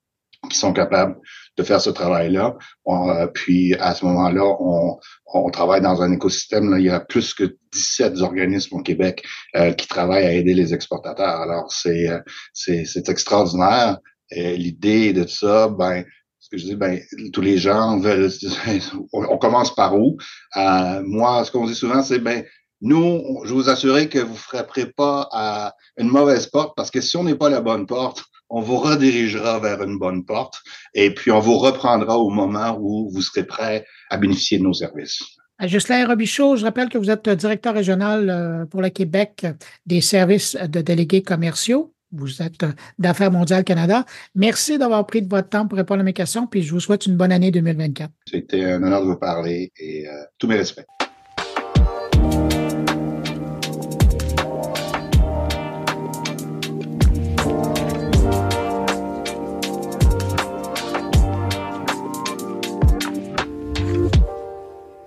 qui sont capables de faire ce travail-là. Euh, puis à ce moment-là, on, travaille dans un écosystème. Il y a plus que 17 organismes au Québec euh, qui travaillent à aider les exportateurs. Alors c'est c'est extraordinaire. L'idée de ça, ben que je dis, ben, tous les gens veulent, on commence par où? Euh, moi, ce qu'on dit souvent, c'est, ben, nous, je vous assurer que vous ne frapperez pas à une mauvaise porte parce que si on n'est pas la bonne porte, on vous redirigera vers une bonne porte et puis on vous reprendra au moment où vous serez prêt à bénéficier de nos services. Justin Robichaud, je rappelle que vous êtes directeur régional euh, pour le Québec des services de délégués commerciaux. Vous êtes euh, d'Affaires mondiales Canada. Merci d'avoir pris de votre temps pour répondre à mes questions, puis je vous souhaite une bonne année 2024. C'était un honneur de vous parler et euh, tous mes respects.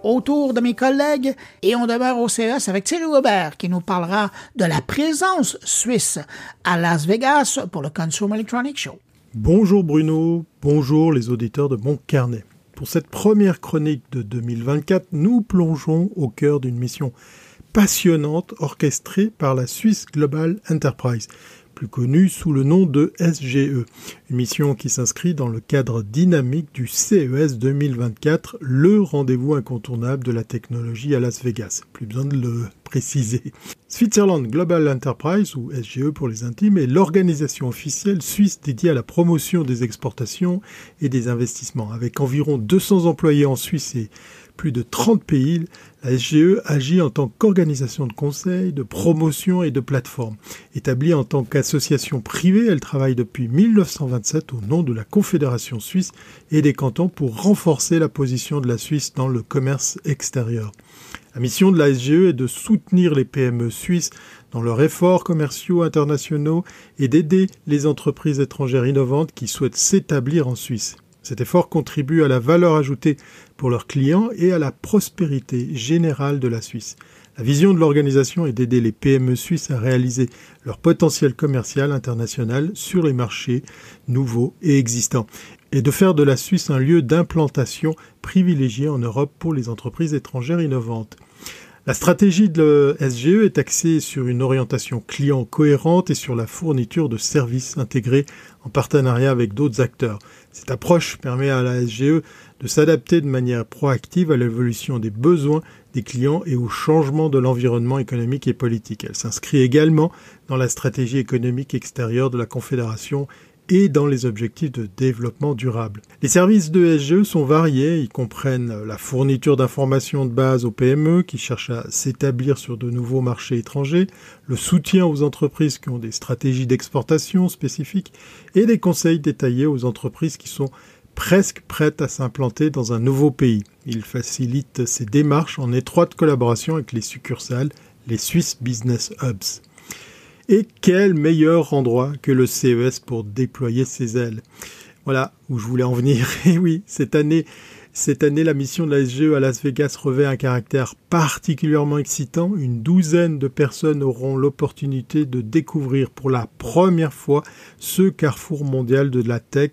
Autour de mes collègues et on demeure au CES avec Thierry Robert qui nous parlera de la présence suisse à Las Vegas pour le Consumer Electronics Show. Bonjour Bruno, bonjour les auditeurs de mon carnet. Pour cette première chronique de 2024, nous plongeons au cœur d'une mission passionnante orchestrée par la Swiss Global Enterprise plus connu sous le nom de SGE, mission qui s'inscrit dans le cadre dynamique du CES 2024, le rendez-vous incontournable de la technologie à Las Vegas. Plus besoin de le préciser. Switzerland Global Enterprise, ou SGE pour les intimes, est l'organisation officielle suisse dédiée à la promotion des exportations et des investissements. Avec environ 200 employés en Suisse et plus de 30 pays, la SGE agit en tant qu'organisation de conseil, de promotion et de plateforme. Établie en tant qu'association privée, elle travaille depuis 1927 au nom de la Confédération suisse et des cantons pour renforcer la position de la Suisse dans le commerce extérieur. La mission de la SGE est de soutenir les PME suisses dans leurs efforts commerciaux internationaux et d'aider les entreprises étrangères innovantes qui souhaitent s'établir en Suisse. Cet effort contribue à la valeur ajoutée pour leurs clients et à la prospérité générale de la Suisse. La vision de l'organisation est d'aider les PME suisses à réaliser leur potentiel commercial international sur les marchés nouveaux et existants et de faire de la Suisse un lieu d'implantation privilégié en Europe pour les entreprises étrangères innovantes. La stratégie de SGE est axée sur une orientation client cohérente et sur la fourniture de services intégrés en partenariat avec d'autres acteurs. Cette approche permet à la SGE de s'adapter de manière proactive à l'évolution des besoins des clients et au changement de l'environnement économique et politique. Elle s'inscrit également dans la stratégie économique extérieure de la Confédération et dans les objectifs de développement durable. Les services de SGE sont variés, ils comprennent la fourniture d'informations de base aux PME qui cherchent à s'établir sur de nouveaux marchés étrangers, le soutien aux entreprises qui ont des stratégies d'exportation spécifiques et des conseils détaillés aux entreprises qui sont presque prêtes à s'implanter dans un nouveau pays. Ils facilitent ces démarches en étroite collaboration avec les succursales, les Swiss Business Hubs. Et quel meilleur endroit que le CES pour déployer ses ailes. Voilà où je voulais en venir. Et oui, cette année, cette année, la mission de la SGE à Las Vegas revêt un caractère particulièrement excitant. Une douzaine de personnes auront l'opportunité de découvrir pour la première fois ce carrefour mondial de la tech.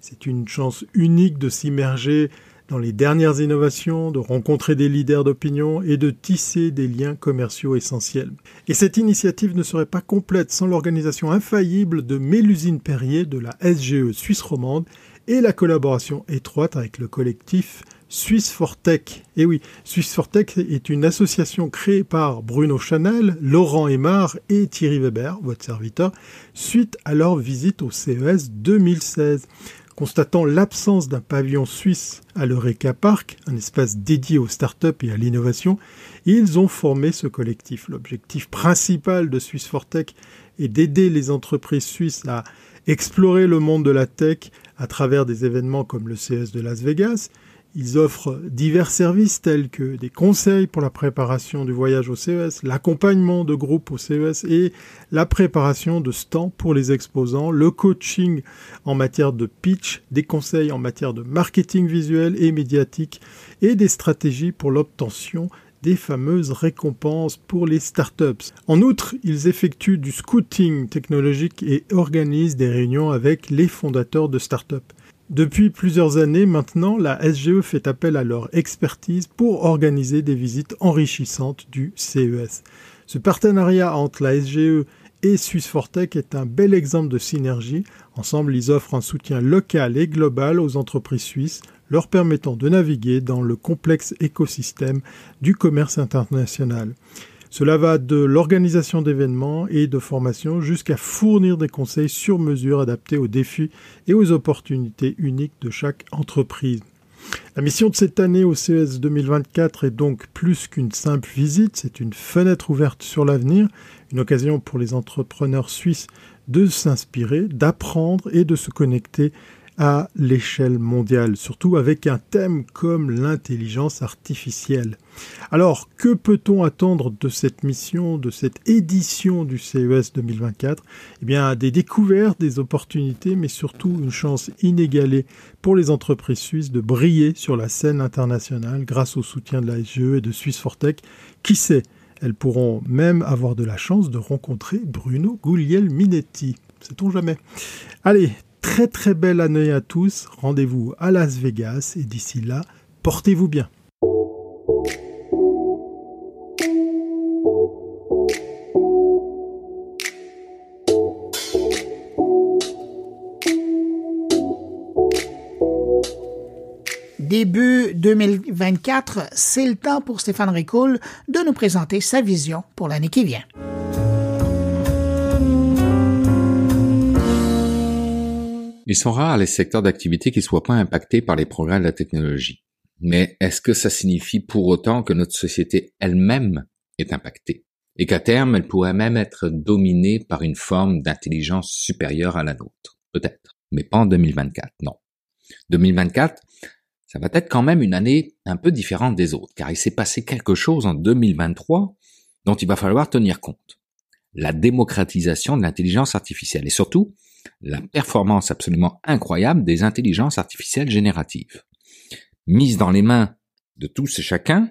C'est une chance unique de s'immerger dans les dernières innovations, de rencontrer des leaders d'opinion et de tisser des liens commerciaux essentiels. Et cette initiative ne serait pas complète sans l'organisation infaillible de Mélusine Perrier de la SGE Suisse romande et la collaboration étroite avec le collectif Suisse Fortech. Et oui, Suisse Fortech est une association créée par Bruno Chanel, Laurent Aymar et Thierry Weber, votre serviteur, suite à leur visite au CES 2016. Constatant l'absence d'un pavillon suisse à l'Eureka Park, un espace dédié aux startups et à l'innovation, ils ont formé ce collectif. L'objectif principal de Suisse Fortech est d'aider les entreprises suisses à explorer le monde de la tech à travers des événements comme le CES de Las Vegas, ils offrent divers services tels que des conseils pour la préparation du voyage au CES, l'accompagnement de groupes au CES et la préparation de stands pour les exposants, le coaching en matière de pitch, des conseils en matière de marketing visuel et médiatique et des stratégies pour l'obtention des fameuses récompenses pour les startups. En outre, ils effectuent du scouting technologique et organisent des réunions avec les fondateurs de startups. Depuis plusieurs années maintenant, la SGE fait appel à leur expertise pour organiser des visites enrichissantes du CES. Ce partenariat entre la SGE et Swiss est un bel exemple de synergie. Ensemble, ils offrent un soutien local et global aux entreprises suisses, leur permettant de naviguer dans le complexe écosystème du commerce international. Cela va de l'organisation d'événements et de formations jusqu'à fournir des conseils sur mesure adaptés aux défis et aux opportunités uniques de chaque entreprise. La mission de cette année au CES 2024 est donc plus qu'une simple visite, c'est une fenêtre ouverte sur l'avenir, une occasion pour les entrepreneurs suisses de s'inspirer, d'apprendre et de se connecter à l'échelle mondiale, surtout avec un thème comme l'intelligence artificielle. Alors, que peut-on attendre de cette mission, de cette édition du CES 2024 Eh bien, des découvertes, des opportunités, mais surtout une chance inégalée pour les entreprises suisses de briller sur la scène internationale grâce au soutien de la SGE et de Suisse Fortech. Qui sait? Elles pourront même avoir de la chance de rencontrer Bruno Guglielminetti. Sait-on jamais? Allez, très très belle année à tous. Rendez-vous à Las Vegas et d'ici là, portez-vous bien. Début 2024, c'est le temps pour Stéphane Ricoul de nous présenter sa vision pour l'année qui vient. Ils sont rares les secteurs d'activité qui soient pas impactés par les progrès de la technologie. Mais est-ce que ça signifie pour autant que notre société elle-même est impactée et qu'à terme elle pourrait même être dominée par une forme d'intelligence supérieure à la nôtre? Peut-être, mais pas en 2024, non. 2024, ça va être quand même une année un peu différente des autres, car il s'est passé quelque chose en 2023 dont il va falloir tenir compte. La démocratisation de l'intelligence artificielle et surtout la performance absolument incroyable des intelligences artificielles génératives. Mise dans les mains de tous et chacun,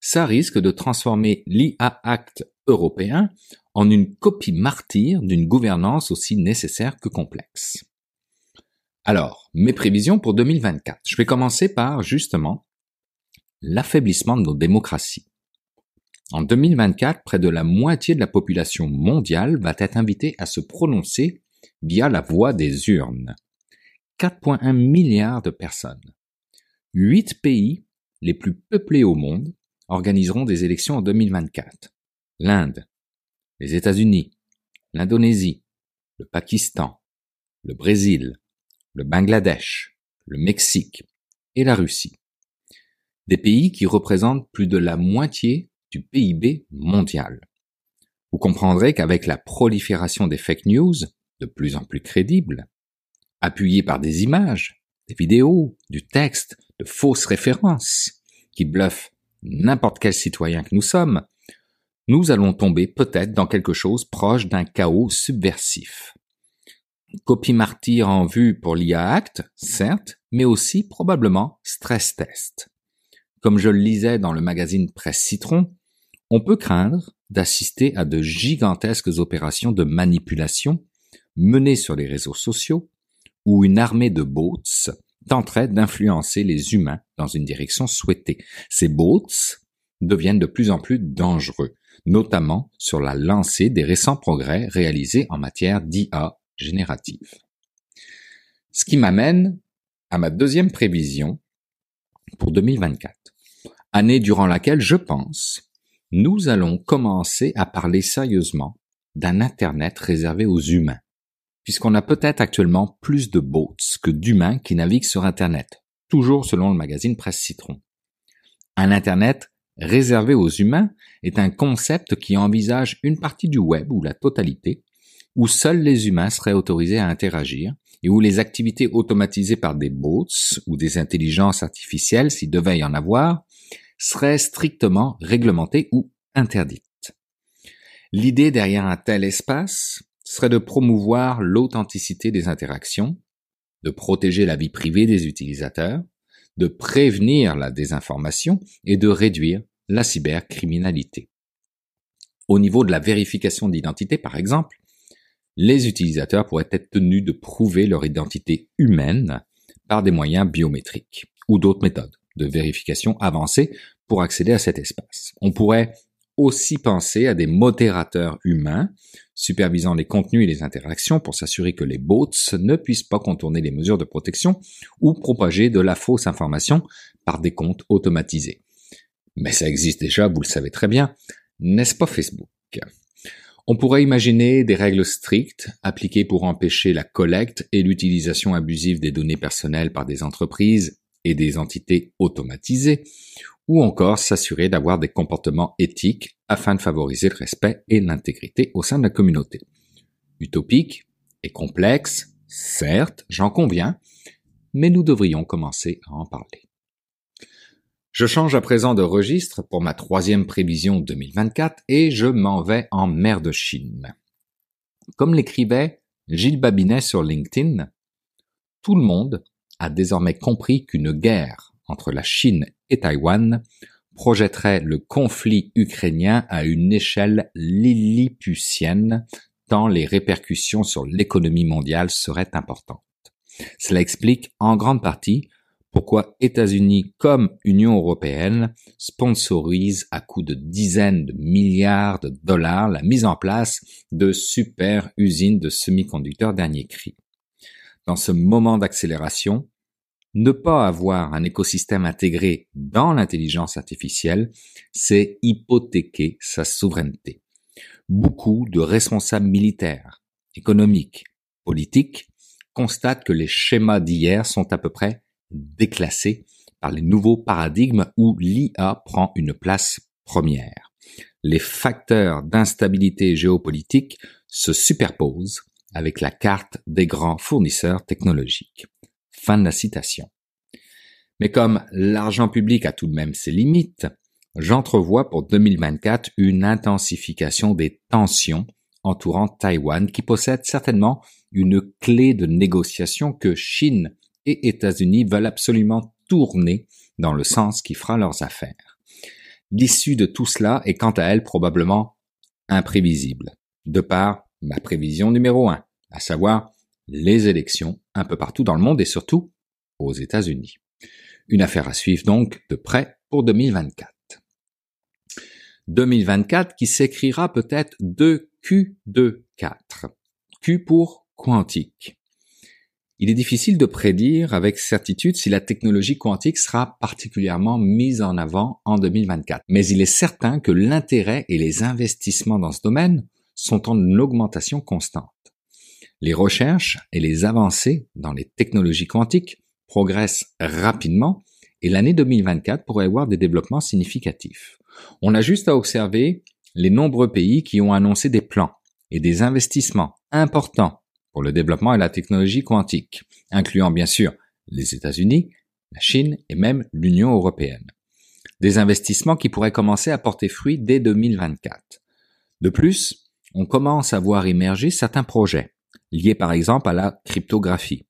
ça risque de transformer l'IA Act européen en une copie martyre d'une gouvernance aussi nécessaire que complexe. Alors, mes prévisions pour 2024. Je vais commencer par, justement, l'affaiblissement de nos démocraties. En 2024, près de la moitié de la population mondiale va être invitée à se prononcer via la voie des urnes. 4,1 milliards de personnes. Huit pays les plus peuplés au monde organiseront des élections en 2024. L'Inde, les États-Unis, l'Indonésie, le Pakistan, le Brésil, le Bangladesh, le Mexique et la Russie. Des pays qui représentent plus de la moitié du PIB mondial. Vous comprendrez qu'avec la prolifération des fake news, de plus en plus crédibles, appuyés par des images, des vidéos, du texte, de fausses références, qui bluffent n'importe quel citoyen que nous sommes, nous allons tomber peut-être dans quelque chose proche d'un chaos subversif. Copie martyre en vue pour l'IA Act, certes, mais aussi probablement stress test. Comme je le lisais dans le magazine Presse Citron, on peut craindre d'assister à de gigantesques opérations de manipulation menée sur les réseaux sociaux, où une armée de bots tenteraient d'influencer les humains dans une direction souhaitée. Ces bots deviennent de plus en plus dangereux, notamment sur la lancée des récents progrès réalisés en matière d'IA générative. Ce qui m'amène à ma deuxième prévision pour 2024, année durant laquelle je pense nous allons commencer à parler sérieusement d'un Internet réservé aux humains, puisqu'on a peut-être actuellement plus de bots que d'humains qui naviguent sur Internet, toujours selon le magazine Presse Citron. Un Internet réservé aux humains est un concept qui envisage une partie du web ou la totalité, où seuls les humains seraient autorisés à interagir et où les activités automatisées par des bots ou des intelligences artificielles, s'il devait y en avoir, seraient strictement réglementées ou interdites. L'idée derrière un tel espace serait de promouvoir l'authenticité des interactions, de protéger la vie privée des utilisateurs, de prévenir la désinformation et de réduire la cybercriminalité. Au niveau de la vérification d'identité, par exemple, les utilisateurs pourraient être tenus de prouver leur identité humaine par des moyens biométriques ou d'autres méthodes de vérification avancées pour accéder à cet espace. On pourrait aussi penser à des modérateurs humains supervisant les contenus et les interactions pour s'assurer que les bots ne puissent pas contourner les mesures de protection ou propager de la fausse information par des comptes automatisés. Mais ça existe déjà, vous le savez très bien, n'est-ce pas Facebook? On pourrait imaginer des règles strictes appliquées pour empêcher la collecte et l'utilisation abusive des données personnelles par des entreprises et des entités automatisées, ou encore s'assurer d'avoir des comportements éthiques afin de favoriser le respect et l'intégrité au sein de la communauté. Utopique et complexe, certes, j'en conviens, mais nous devrions commencer à en parler. Je change à présent de registre pour ma troisième prévision 2024 et je m'en vais en mer de Chine. Comme l'écrivait Gilles Babinet sur LinkedIn, tout le monde a désormais compris qu'une guerre entre la Chine et Taïwan projetterait le conflit ukrainien à une échelle lilliputienne tant les répercussions sur l'économie mondiale seraient importantes. Cela explique en grande partie pourquoi États-Unis comme Union européenne sponsorisent à coût de dizaines de milliards de dollars la mise en place de super usines de semi-conducteurs dernier cri. Dans ce moment d'accélération, ne pas avoir un écosystème intégré dans l'intelligence artificielle, c'est hypothéquer sa souveraineté. Beaucoup de responsables militaires, économiques, politiques constatent que les schémas d'hier sont à peu près déclassés par les nouveaux paradigmes où l'IA prend une place première. Les facteurs d'instabilité géopolitique se superposent avec la carte des grands fournisseurs technologiques. Fin de la citation. Mais comme l'argent public a tout de même ses limites, j'entrevois pour 2024 une intensification des tensions entourant Taïwan qui possède certainement une clé de négociation que Chine et États-Unis veulent absolument tourner dans le sens qui fera leurs affaires. L'issue de tout cela est quant à elle probablement imprévisible, de par ma prévision numéro un, à savoir les élections un peu partout dans le monde et surtout aux États-Unis. Une affaire à suivre donc de près pour 2024. 2024 qui s'écrira peut-être de Q24. Q pour quantique. Il est difficile de prédire avec certitude si la technologie quantique sera particulièrement mise en avant en 2024. Mais il est certain que l'intérêt et les investissements dans ce domaine sont en augmentation constante. Les recherches et les avancées dans les technologies quantiques progressent rapidement et l'année 2024 pourrait avoir des développements significatifs. On a juste à observer les nombreux pays qui ont annoncé des plans et des investissements importants pour le développement et la technologie quantique, incluant bien sûr les États-Unis, la Chine et même l'Union européenne. Des investissements qui pourraient commencer à porter fruit dès 2024. De plus, on commence à voir émerger certains projets liés par exemple à la cryptographie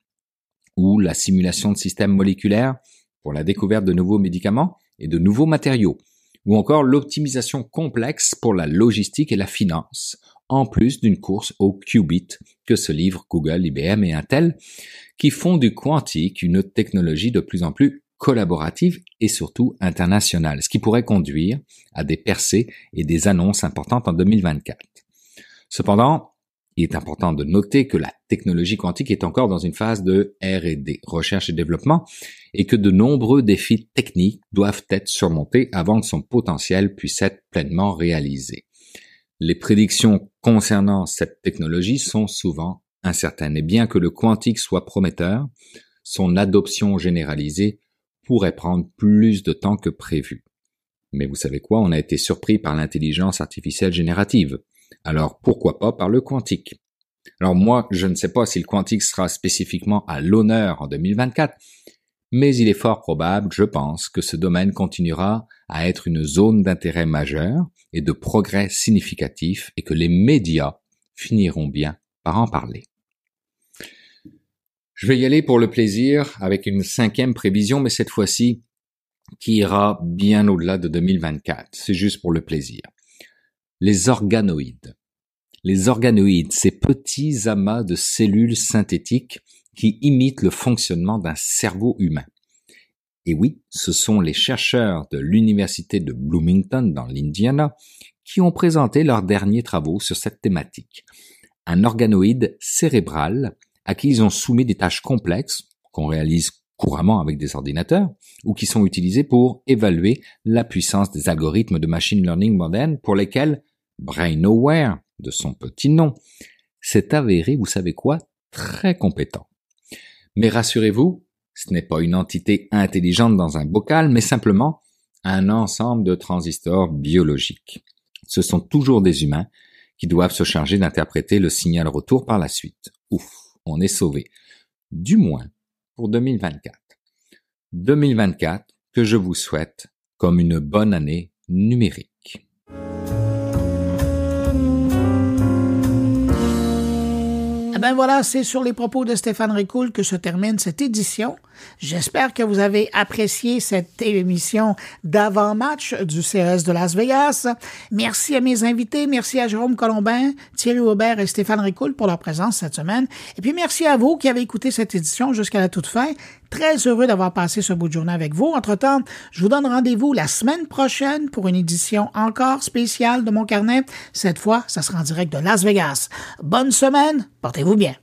ou la simulation de systèmes moléculaires pour la découverte de nouveaux médicaments et de nouveaux matériaux, ou encore l'optimisation complexe pour la logistique et la finance, en plus d'une course au qubit que se livrent Google, IBM et Intel, qui font du quantique une technologie de plus en plus collaborative et surtout internationale, ce qui pourrait conduire à des percées et des annonces importantes en 2024. Cependant, il est important de noter que la technologie quantique est encore dans une phase de R&D, recherche et développement, et que de nombreux défis techniques doivent être surmontés avant que son potentiel puisse être pleinement réalisé. Les prédictions concernant cette technologie sont souvent incertaines, et bien que le quantique soit prometteur, son adoption généralisée pourrait prendre plus de temps que prévu. Mais vous savez quoi, on a été surpris par l'intelligence artificielle générative. Alors pourquoi pas par le quantique? Alors moi, je ne sais pas si le quantique sera spécifiquement à l'honneur en 2024, mais il est fort probable, je pense, que ce domaine continuera à être une zone d'intérêt majeur et de progrès significatif et que les médias finiront bien par en parler. Je vais y aller pour le plaisir avec une cinquième prévision, mais cette fois-ci qui ira bien au-delà de 2024. C'est juste pour le plaisir les organoïdes. Les organoïdes, ces petits amas de cellules synthétiques qui imitent le fonctionnement d'un cerveau humain. Et oui, ce sont les chercheurs de l'université de Bloomington dans l'Indiana qui ont présenté leurs derniers travaux sur cette thématique. Un organoïde cérébral à qui ils ont soumis des tâches complexes qu'on réalise couramment avec des ordinateurs ou qui sont utilisés pour évaluer la puissance des algorithmes de machine learning modernes pour lesquels BrainAware, de son petit nom, s'est avéré, vous savez quoi, très compétent. Mais rassurez-vous, ce n'est pas une entité intelligente dans un bocal, mais simplement un ensemble de transistors biologiques. Ce sont toujours des humains qui doivent se charger d'interpréter le signal retour par la suite. Ouf, on est sauvé. Du moins pour 2024. 2024 que je vous souhaite comme une bonne année numérique. Eh ben voilà, c'est sur les propos de Stéphane Ricoul que se termine cette édition. J'espère que vous avez apprécié cette émission d'avant-match du CES de Las Vegas. Merci à mes invités, merci à Jérôme Colombin, Thierry Aubert et Stéphane Ricoul pour leur présence cette semaine. Et puis merci à vous qui avez écouté cette édition jusqu'à la toute fin. Très heureux d'avoir passé ce bout de journée avec vous. Entre-temps, je vous donne rendez-vous la semaine prochaine pour une édition encore spéciale de mon carnet. Cette fois, ça sera en direct de Las Vegas. Bonne semaine, portez-vous bien.